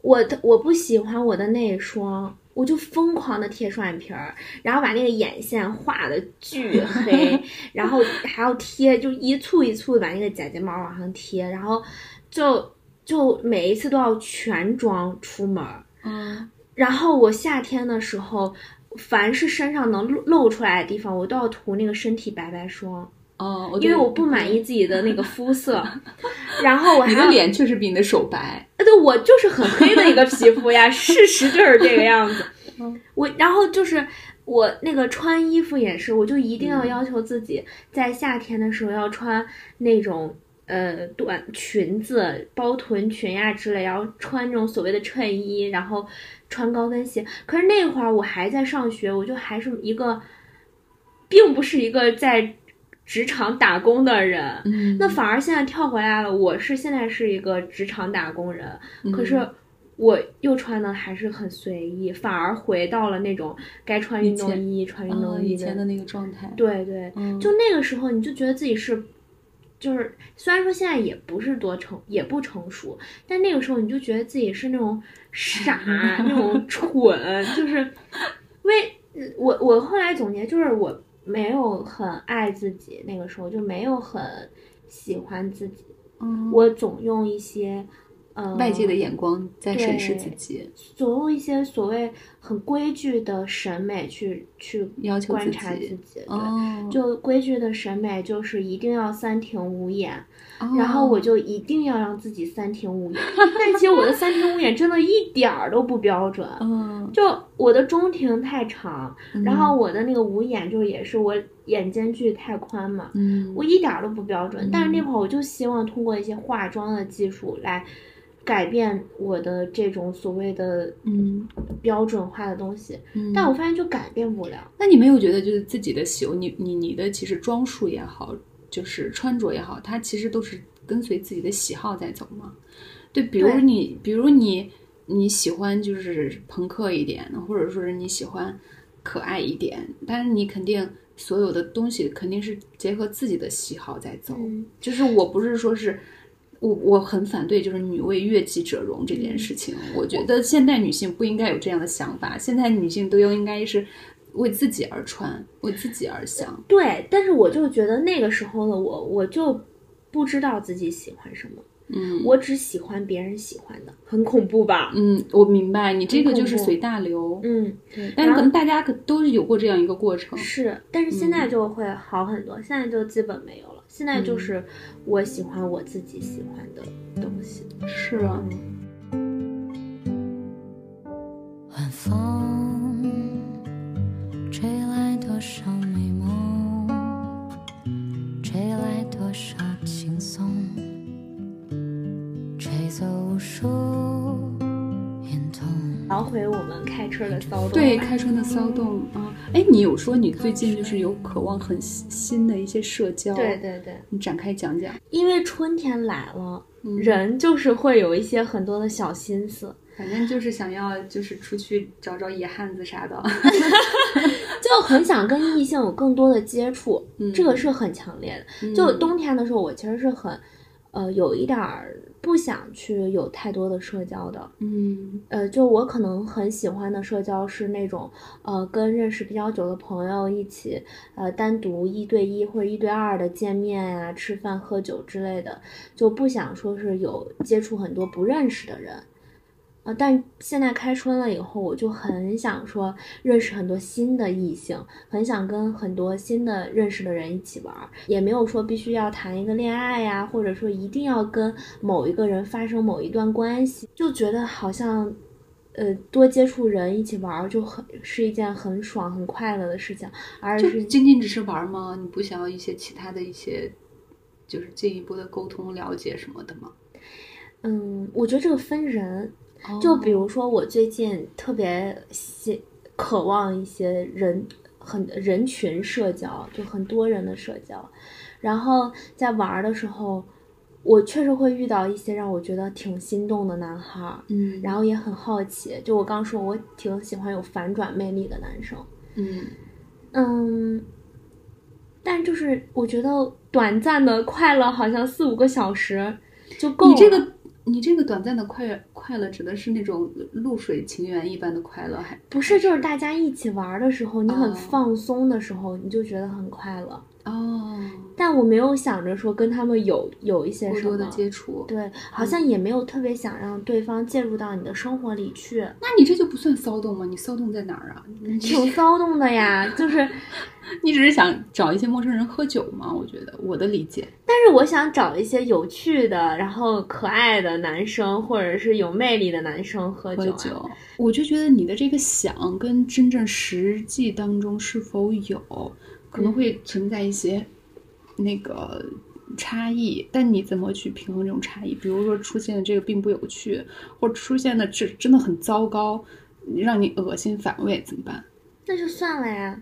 我我不喜欢我的内双，我就疯狂的贴双眼皮儿，然后把那个眼线画的巨黑，*laughs* 然后还要贴，就一簇一簇的把那个假睫毛往上贴，然后就。就每一次都要全妆出门儿，嗯，然后我夏天的时候，凡是身上能露露出来的地方，我都要涂那个身体白白霜。哦，因为我不满意自己的那个肤色，*laughs* 然后我还你的脸确实比你的手白。对，我就是很黑的一个皮肤呀，*laughs* 事实就是这个样子。我然后就是我那个穿衣服也是，我就一定要要求自己在夏天的时候要穿那种呃短裙子、包臀裙呀之类，然后穿那种所谓的衬衣，然后穿高跟鞋。可是那会儿我还在上学，我就还是一个，并不是一个在。职场打工的人，那反而现在跳回来了。我是现在是一个职场打工人，可是我又穿的还是很随意，反而回到了那种该穿运动衣穿运动衣以前的那个状态。对对，就那个时候你就觉得自己是，就是虽然说现在也不是多成，也不成熟，但那个时候你就觉得自己是那种傻，*laughs* 那种蠢，就是为我我后来总结就是我。没有很爱自己，那个时候就没有很喜欢自己。嗯，我总用一些，呃，外界的眼光在审视自己，总用一些所谓很规矩的审美去去要求观察自己。对，就规矩的审美就是一定要三庭五眼。然后我就一定要让自己三庭五眼，*laughs* 但其实我的三庭五眼真的一点儿都不标准。嗯，就我的中庭太长，然后我的那个五眼就也是我眼间距太宽嘛。嗯，我一点儿都不标准。但是那会儿我就希望通过一些化妆的技术来改变我的这种所谓的嗯标准化的东西。嗯，但我发现就改变不了。那你没有觉得就是自己的喜，你你你的其实装束也好。就是穿着也好，它其实都是跟随自己的喜好在走吗。对，比如你，比如你，你喜欢就是朋克一点，或者说是你喜欢可爱一点，但是你肯定所有的东西肯定是结合自己的喜好在走。就是我不是说是我我很反对就是女为悦己者容这件事情，我觉得现代女性不应该有这样的想法，现代女性都应该是。为自己而穿，为自己而想。对，但是我就觉得那个时候的我，我就不知道自己喜欢什么。嗯，我只喜欢别人喜欢的，很恐怖吧？嗯，我明白，你这个就是随大流。嗯，对。但是可能大家可都有过这样一个过程。是，但是现在就会好很多，现在就基本没有了。现在就是我喜欢我自己喜欢的东西。是啊。晚风。吹来多少美梦，吹来多少走无数眼痛。聊回我们开春的骚动，对开春的骚动啊！哎，你有说你最近就是有渴望很新的一些社交？对对对，你展开讲讲。因为春天来了，人就是会有一些很多的小心思。反正就是想要，就是出去找找野汉子啥的，*laughs* *laughs* 就很想跟异性有更多的接触，这个是很强烈的。就冬天的时候，我其实是很，呃，有一点儿不想去有太多的社交的。嗯，呃，就我可能很喜欢的社交是那种，呃，跟认识比较久的朋友一起，呃，单独一对一或者一对二的见面呀、吃饭、喝酒之类的，就不想说是有接触很多不认识的人。啊！但现在开春了以后，我就很想说认识很多新的异性，很想跟很多新的认识的人一起玩，也没有说必须要谈一个恋爱呀，或者说一定要跟某一个人发生某一段关系，就觉得好像，呃，多接触人一起玩就很是一件很爽很快乐的事情，而是仅仅只是玩吗？你不想要一些其他的一些，就是进一步的沟通了解什么的吗？嗯，我觉得这个分人。就比如说，我最近特别希渴望一些人很人群社交，就很多人的社交。然后在玩的时候，我确实会遇到一些让我觉得挺心动的男孩儿，嗯，然后也很好奇。就我刚说，我挺喜欢有反转魅力的男生，嗯嗯，但就是我觉得短暂的快乐好像四五个小时就够了。你这个。你这个短暂的快快乐指的是那种露水情缘一般的快乐，还不是？就是大家一起玩的时候，你很放松的时候，你就觉得很快乐哦。但我没有想着说跟他们有有一些什么过多的接触。对，好像也没有特别想让对方介入到你的生活里去。那你这就不算骚动吗？你骚动在哪儿啊？挺骚动的呀，*laughs* 就是你只是想找一些陌生人喝酒吗？我觉得我的理解。但是我想找一些有趣的，然后可爱的男生，或者是有魅力的男生喝酒、啊。喝酒，我就觉得你的这个想跟真正实际当中是否有可能会存在一些那个差异，但你怎么去平衡这种差异？比如说出现的这个并不有趣，或者出现的这真的很糟糕，让你恶心反胃怎么办？那就算了呀，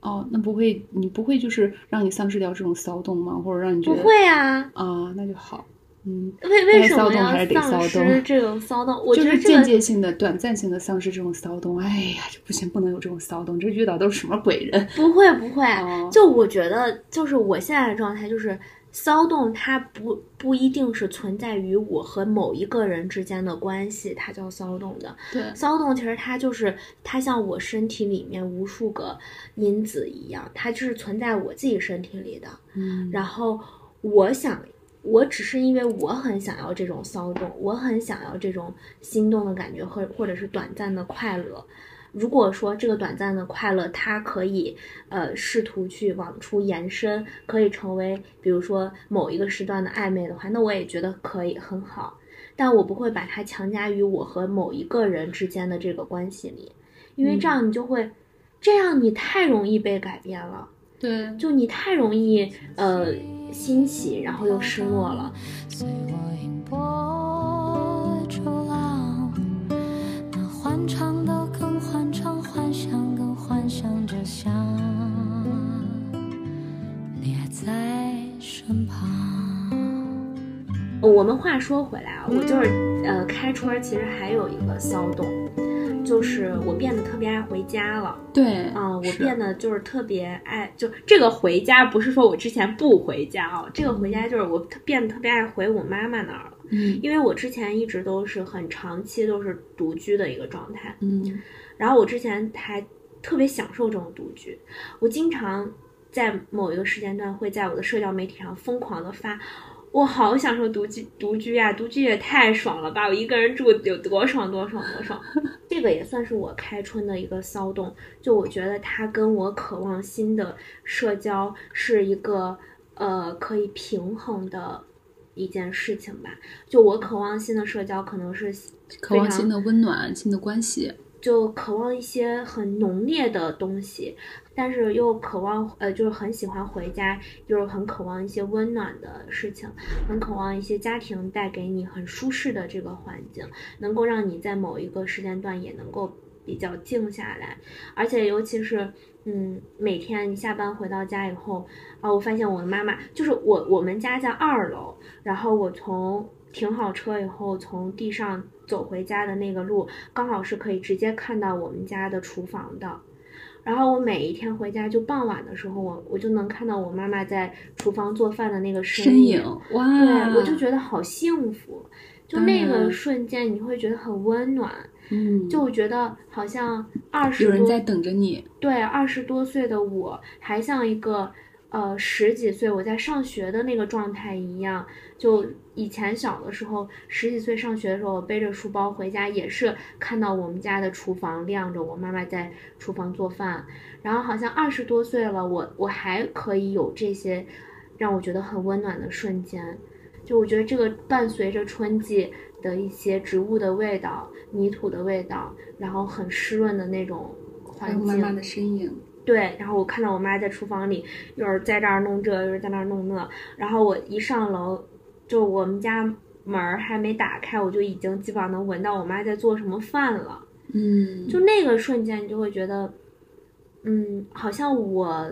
哦，那不会，你不会就是让你丧失掉这种骚动吗？或者让你觉得不会啊。啊，那就好。嗯，为为什么要丧失这种骚动？我觉得这个接性的、短暂性的丧失这种骚动。哎呀，这不行，不能有这种骚动，这遇到都是什么鬼人？不 *laughs* 会不会，哦就我觉得，就是我现在的状态就是。骚动它不不一定是存在于我和某一个人之间的关系，它叫骚动的。对，骚动其实它就是它像我身体里面无数个因子一样，它就是存在我自己身体里的。嗯，然后我想，我只是因为我很想要这种骚动，我很想要这种心动的感觉和或者是短暂的快乐。如果说这个短暂的快乐，它可以呃试图去往出延伸，可以成为比如说某一个时段的暧昧的话，那我也觉得可以很好。但我不会把它强加于我和某一个人之间的这个关系里，因为这样你就会，这样你太容易被改变了。对，就你太容易呃欣喜，然后又失落了。随我迎波逐浪，那欢唱的更欢唱，幻想更幻想着想，你还在身旁。我们话说回来啊，我就是呃开春儿其实还有一个骚动，就是我变得特别爱回家了。对，嗯、我变得就是特别爱，就这个回家不是说我之前不回家哦，这个回家就是我特变得特别爱回我妈妈那儿了，嗯因为我之前一直都是很长期都是独居的一个状态，嗯然后我之前还特别享受这种独居，我经常在某一个时间段会在我的社交媒体上疯狂的发。我好享受独居独居呀、独居也太爽了吧！我一个人住有多爽多爽多爽，*laughs* 这个也算是我开春的一个骚动。就我觉得它跟我渴望新的社交是一个呃可以平衡的一件事情吧。就我渴望新的社交可能是渴望新的温暖、新的关系。就渴望一些很浓烈的东西，但是又渴望呃，就是很喜欢回家，就是很渴望一些温暖的事情，很渴望一些家庭带给你很舒适的这个环境，能够让你在某一个时间段也能够比较静下来，而且尤其是嗯，每天你下班回到家以后啊，我发现我的妈妈就是我，我们家在二楼，然后我从停好车以后，从地上走回家的那个路，刚好是可以直接看到我们家的厨房的。然后我每一天回家，就傍晚的时候，我我就能看到我妈妈在厨房做饭的那个身身影，哇！对，我就觉得好幸福。就那个瞬间，你会觉得很温暖。嗯，就我觉得好像二十多有人在等着你。对，二十多岁的我还像一个呃十几岁我在上学的那个状态一样。就以前小的时候，十几岁上学的时候，我背着书包回家，也是看到我们家的厨房亮着，我妈妈在厨房做饭。然后好像二十多岁了，我我还可以有这些让我觉得很温暖的瞬间。就我觉得这个伴随着春季的一些植物的味道、泥土的味道，然后很湿润的那种环境，还有妈妈的身影。对，然后我看到我妈在厨房里，一会儿在这儿弄这，一会儿在那儿弄那，然后我一上楼，就我们家门儿还没打开，我就已经基本上能闻到我妈在做什么饭了。嗯，就那个瞬间，你就会觉得，嗯，好像我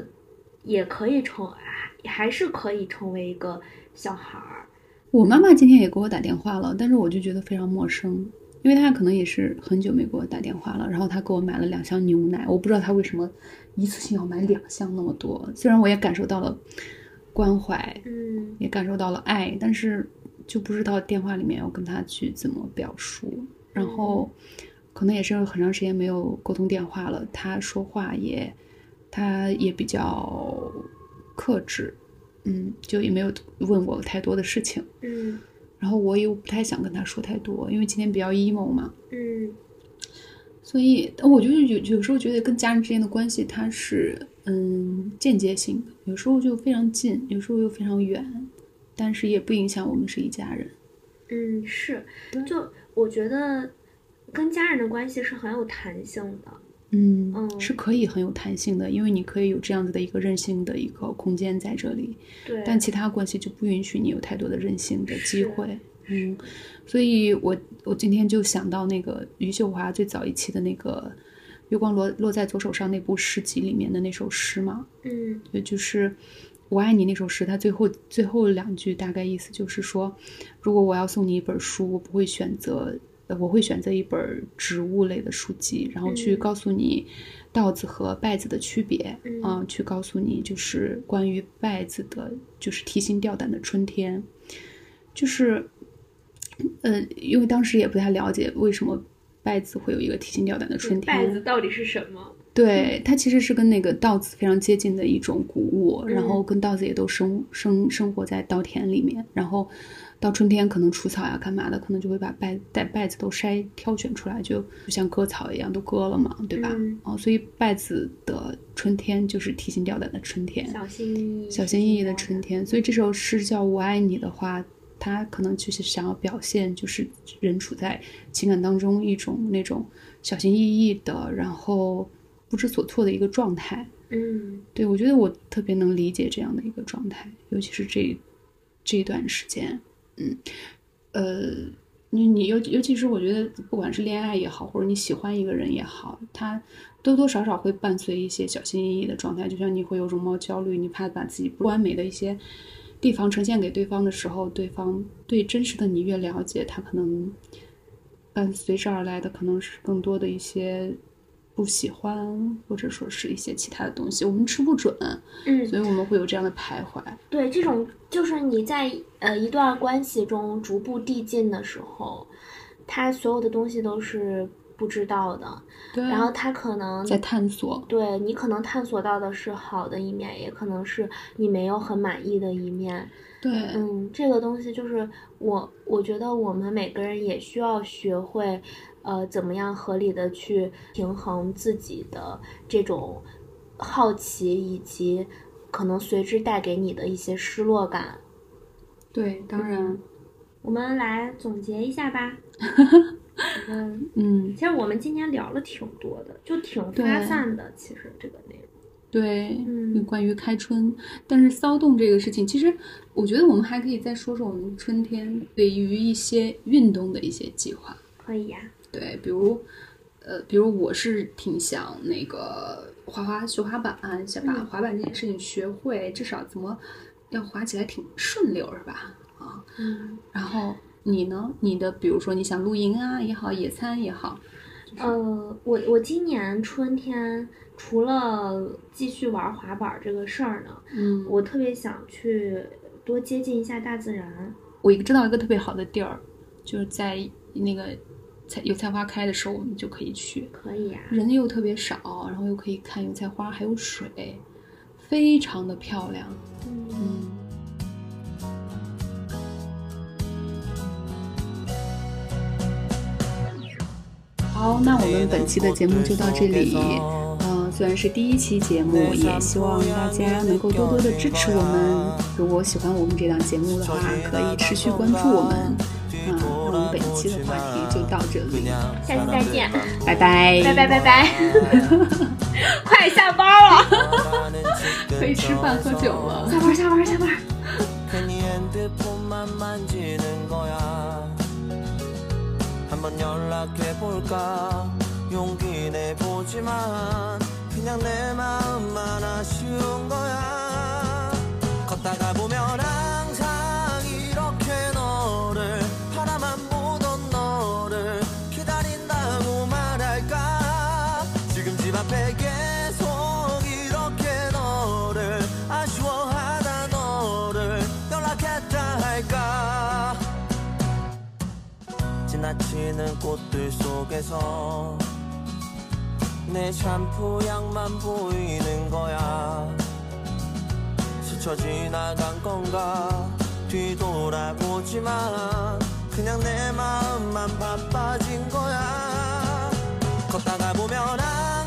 也可以成，还还是可以成为一个小孩儿。我妈妈今天也给我打电话了，但是我就觉得非常陌生，因为她可能也是很久没给我打电话了。然后她给我买了两箱牛奶，我不知道她为什么一次性要买两箱那么多。虽然我也感受到了关怀，嗯也感受到了爱，但是就不知道电话里面要跟他去怎么表述。然后可能也是很长时间没有沟通电话了，他说话也，他也比较克制。嗯，就也没有问我太多的事情。嗯然后我也不太想跟他说太多，因为今天比较 emo 嘛。嗯所以我就是有有时候觉得跟家人之间的关系，它是嗯间接性的，有时候就非常近，有时候又非常远，但是也不影响我们是一家人。嗯，是，就我觉得跟家人的关系是很有弹性的。嗯，嗯是可以很有弹性的，因为你可以有这样子的一个任性的一个空间在这里，对，但其他关系就不允许你有太多的任性的机会。嗯，所以我我今天就想到那个余秀华最早一期的那个《月光落落在左手上》那部诗集里面的那首诗嘛，嗯。也就是“我爱你”那首诗，它最后最后两句大概意思就是说，如果我要送你一本书，我不会选择，呃，我会选择一本植物类的书籍，然后去嗯。告诉你稻子和稗子的区别，嗯。啊、去告诉你就是关于稗子的，就是提心吊胆的春天，就是，呃，因为当时也不太了解为什么稗子会有一个提心吊胆的春天，稗子到底是什么？对，它其实是跟那个稻子非常接近的一种谷物，然后嗯跟稻子也都生生生活在稻田里面，然后到春天可能除草呀、干嘛的，可能就会把稗带稗子都筛挑选出来，就就像割草一样都割了嘛，对吧？嗯哦，所以稗子的春天就是提心吊胆的春天，小心翼翼，小心翼翼的春天。所以这首诗叫《我爱你》的话，它可能就是想要表现，就是人处在情感当中一种那种小心翼翼的，然后不知所措的一个状态。嗯对我觉得我特别能理解这样的一个状态，尤其是这这一段时间，嗯，呃。你你尤尤其是我觉得，不管是恋爱也好，或者你喜欢一个人也好，他多多少少会伴随一些小心翼翼的状态。就像你会有容貌焦虑，你怕把自己不完美的一些地方呈现给对方的时候，对方对真实的你越了解，他可能伴随之而来的可能是更多的一些不喜欢，或者说是一些其他的东西，我们吃不准，嗯，所以我们会有这样的徘徊。对，这种就是你在呃一段关系中逐步递进的时候，他所有的东西都是不知道的，对，然后他可能在探索，对你可能探索到的是好的一面，也可能是你没有很满意的一面。对，嗯，这个东西就是我，我觉得我们每个人也需要学会，呃，怎么样合理的去平衡自己的这种好奇，以及可能随之带给你的一些失落感。对，当然，我们来总结一下吧。*laughs* 嗯，嗯，其实我们今天聊了挺多的，就挺发对散的。其实这个内容，对，嗯。关于开春，但是骚动这个事情，其实我觉得我们还可以再说说我们春天对于一些运动的一些计划。可以呀、对，比如，呃，比如我是挺想那个滑滑学滑板，想把嗯。滑板这件事情学会，至少怎么要滑起来挺顺溜，是吧？啊，嗯，然后你呢？你的比如说你想露营啊也好，野餐也好，呃，我我今年春天除了继续玩滑板这个事儿呢，嗯，我特别想去多接近一下大自然。我知道一个特别好的地儿，就是在那个菜油菜花开的时候，我们就可以去，可以呀、人又特别少，然后又可以看油菜花，还有水，非常的漂亮。嗯，嗯。好，那我们本期的节目就到这里。嗯、虽然是第一期节目，也希望大家能够多多的支持我们。如果喜欢我们这档节目的话，可以持续关注我们。啊、那我们本期的话题就到这里，下期再见，拜拜，拜拜拜拜，快下班了，可以吃饭喝酒了。下班下班下班。 연락해 볼까? 용기 내보지만 그냥 내 마음만 아쉬운 거야. 걷다가 보면 지나치는 꽃들 속에서 내 샴푸 향만 보이는 거야. 스쳐 지나간 건가 뒤돌아보지만 그냥 내 마음만 바빠진 거야. 걷다가 보면 항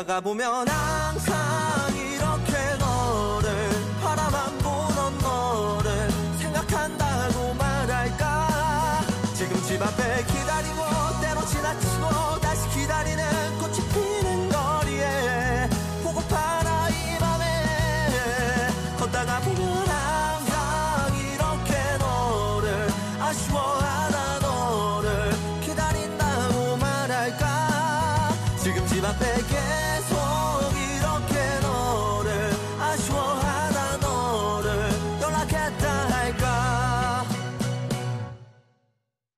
걷다가 보면 항상 이렇게 너를 바라만 보던 너를 생각한다고 말할까? 지금 집 앞에 기다리고 때로 지나치고 다시 기다리는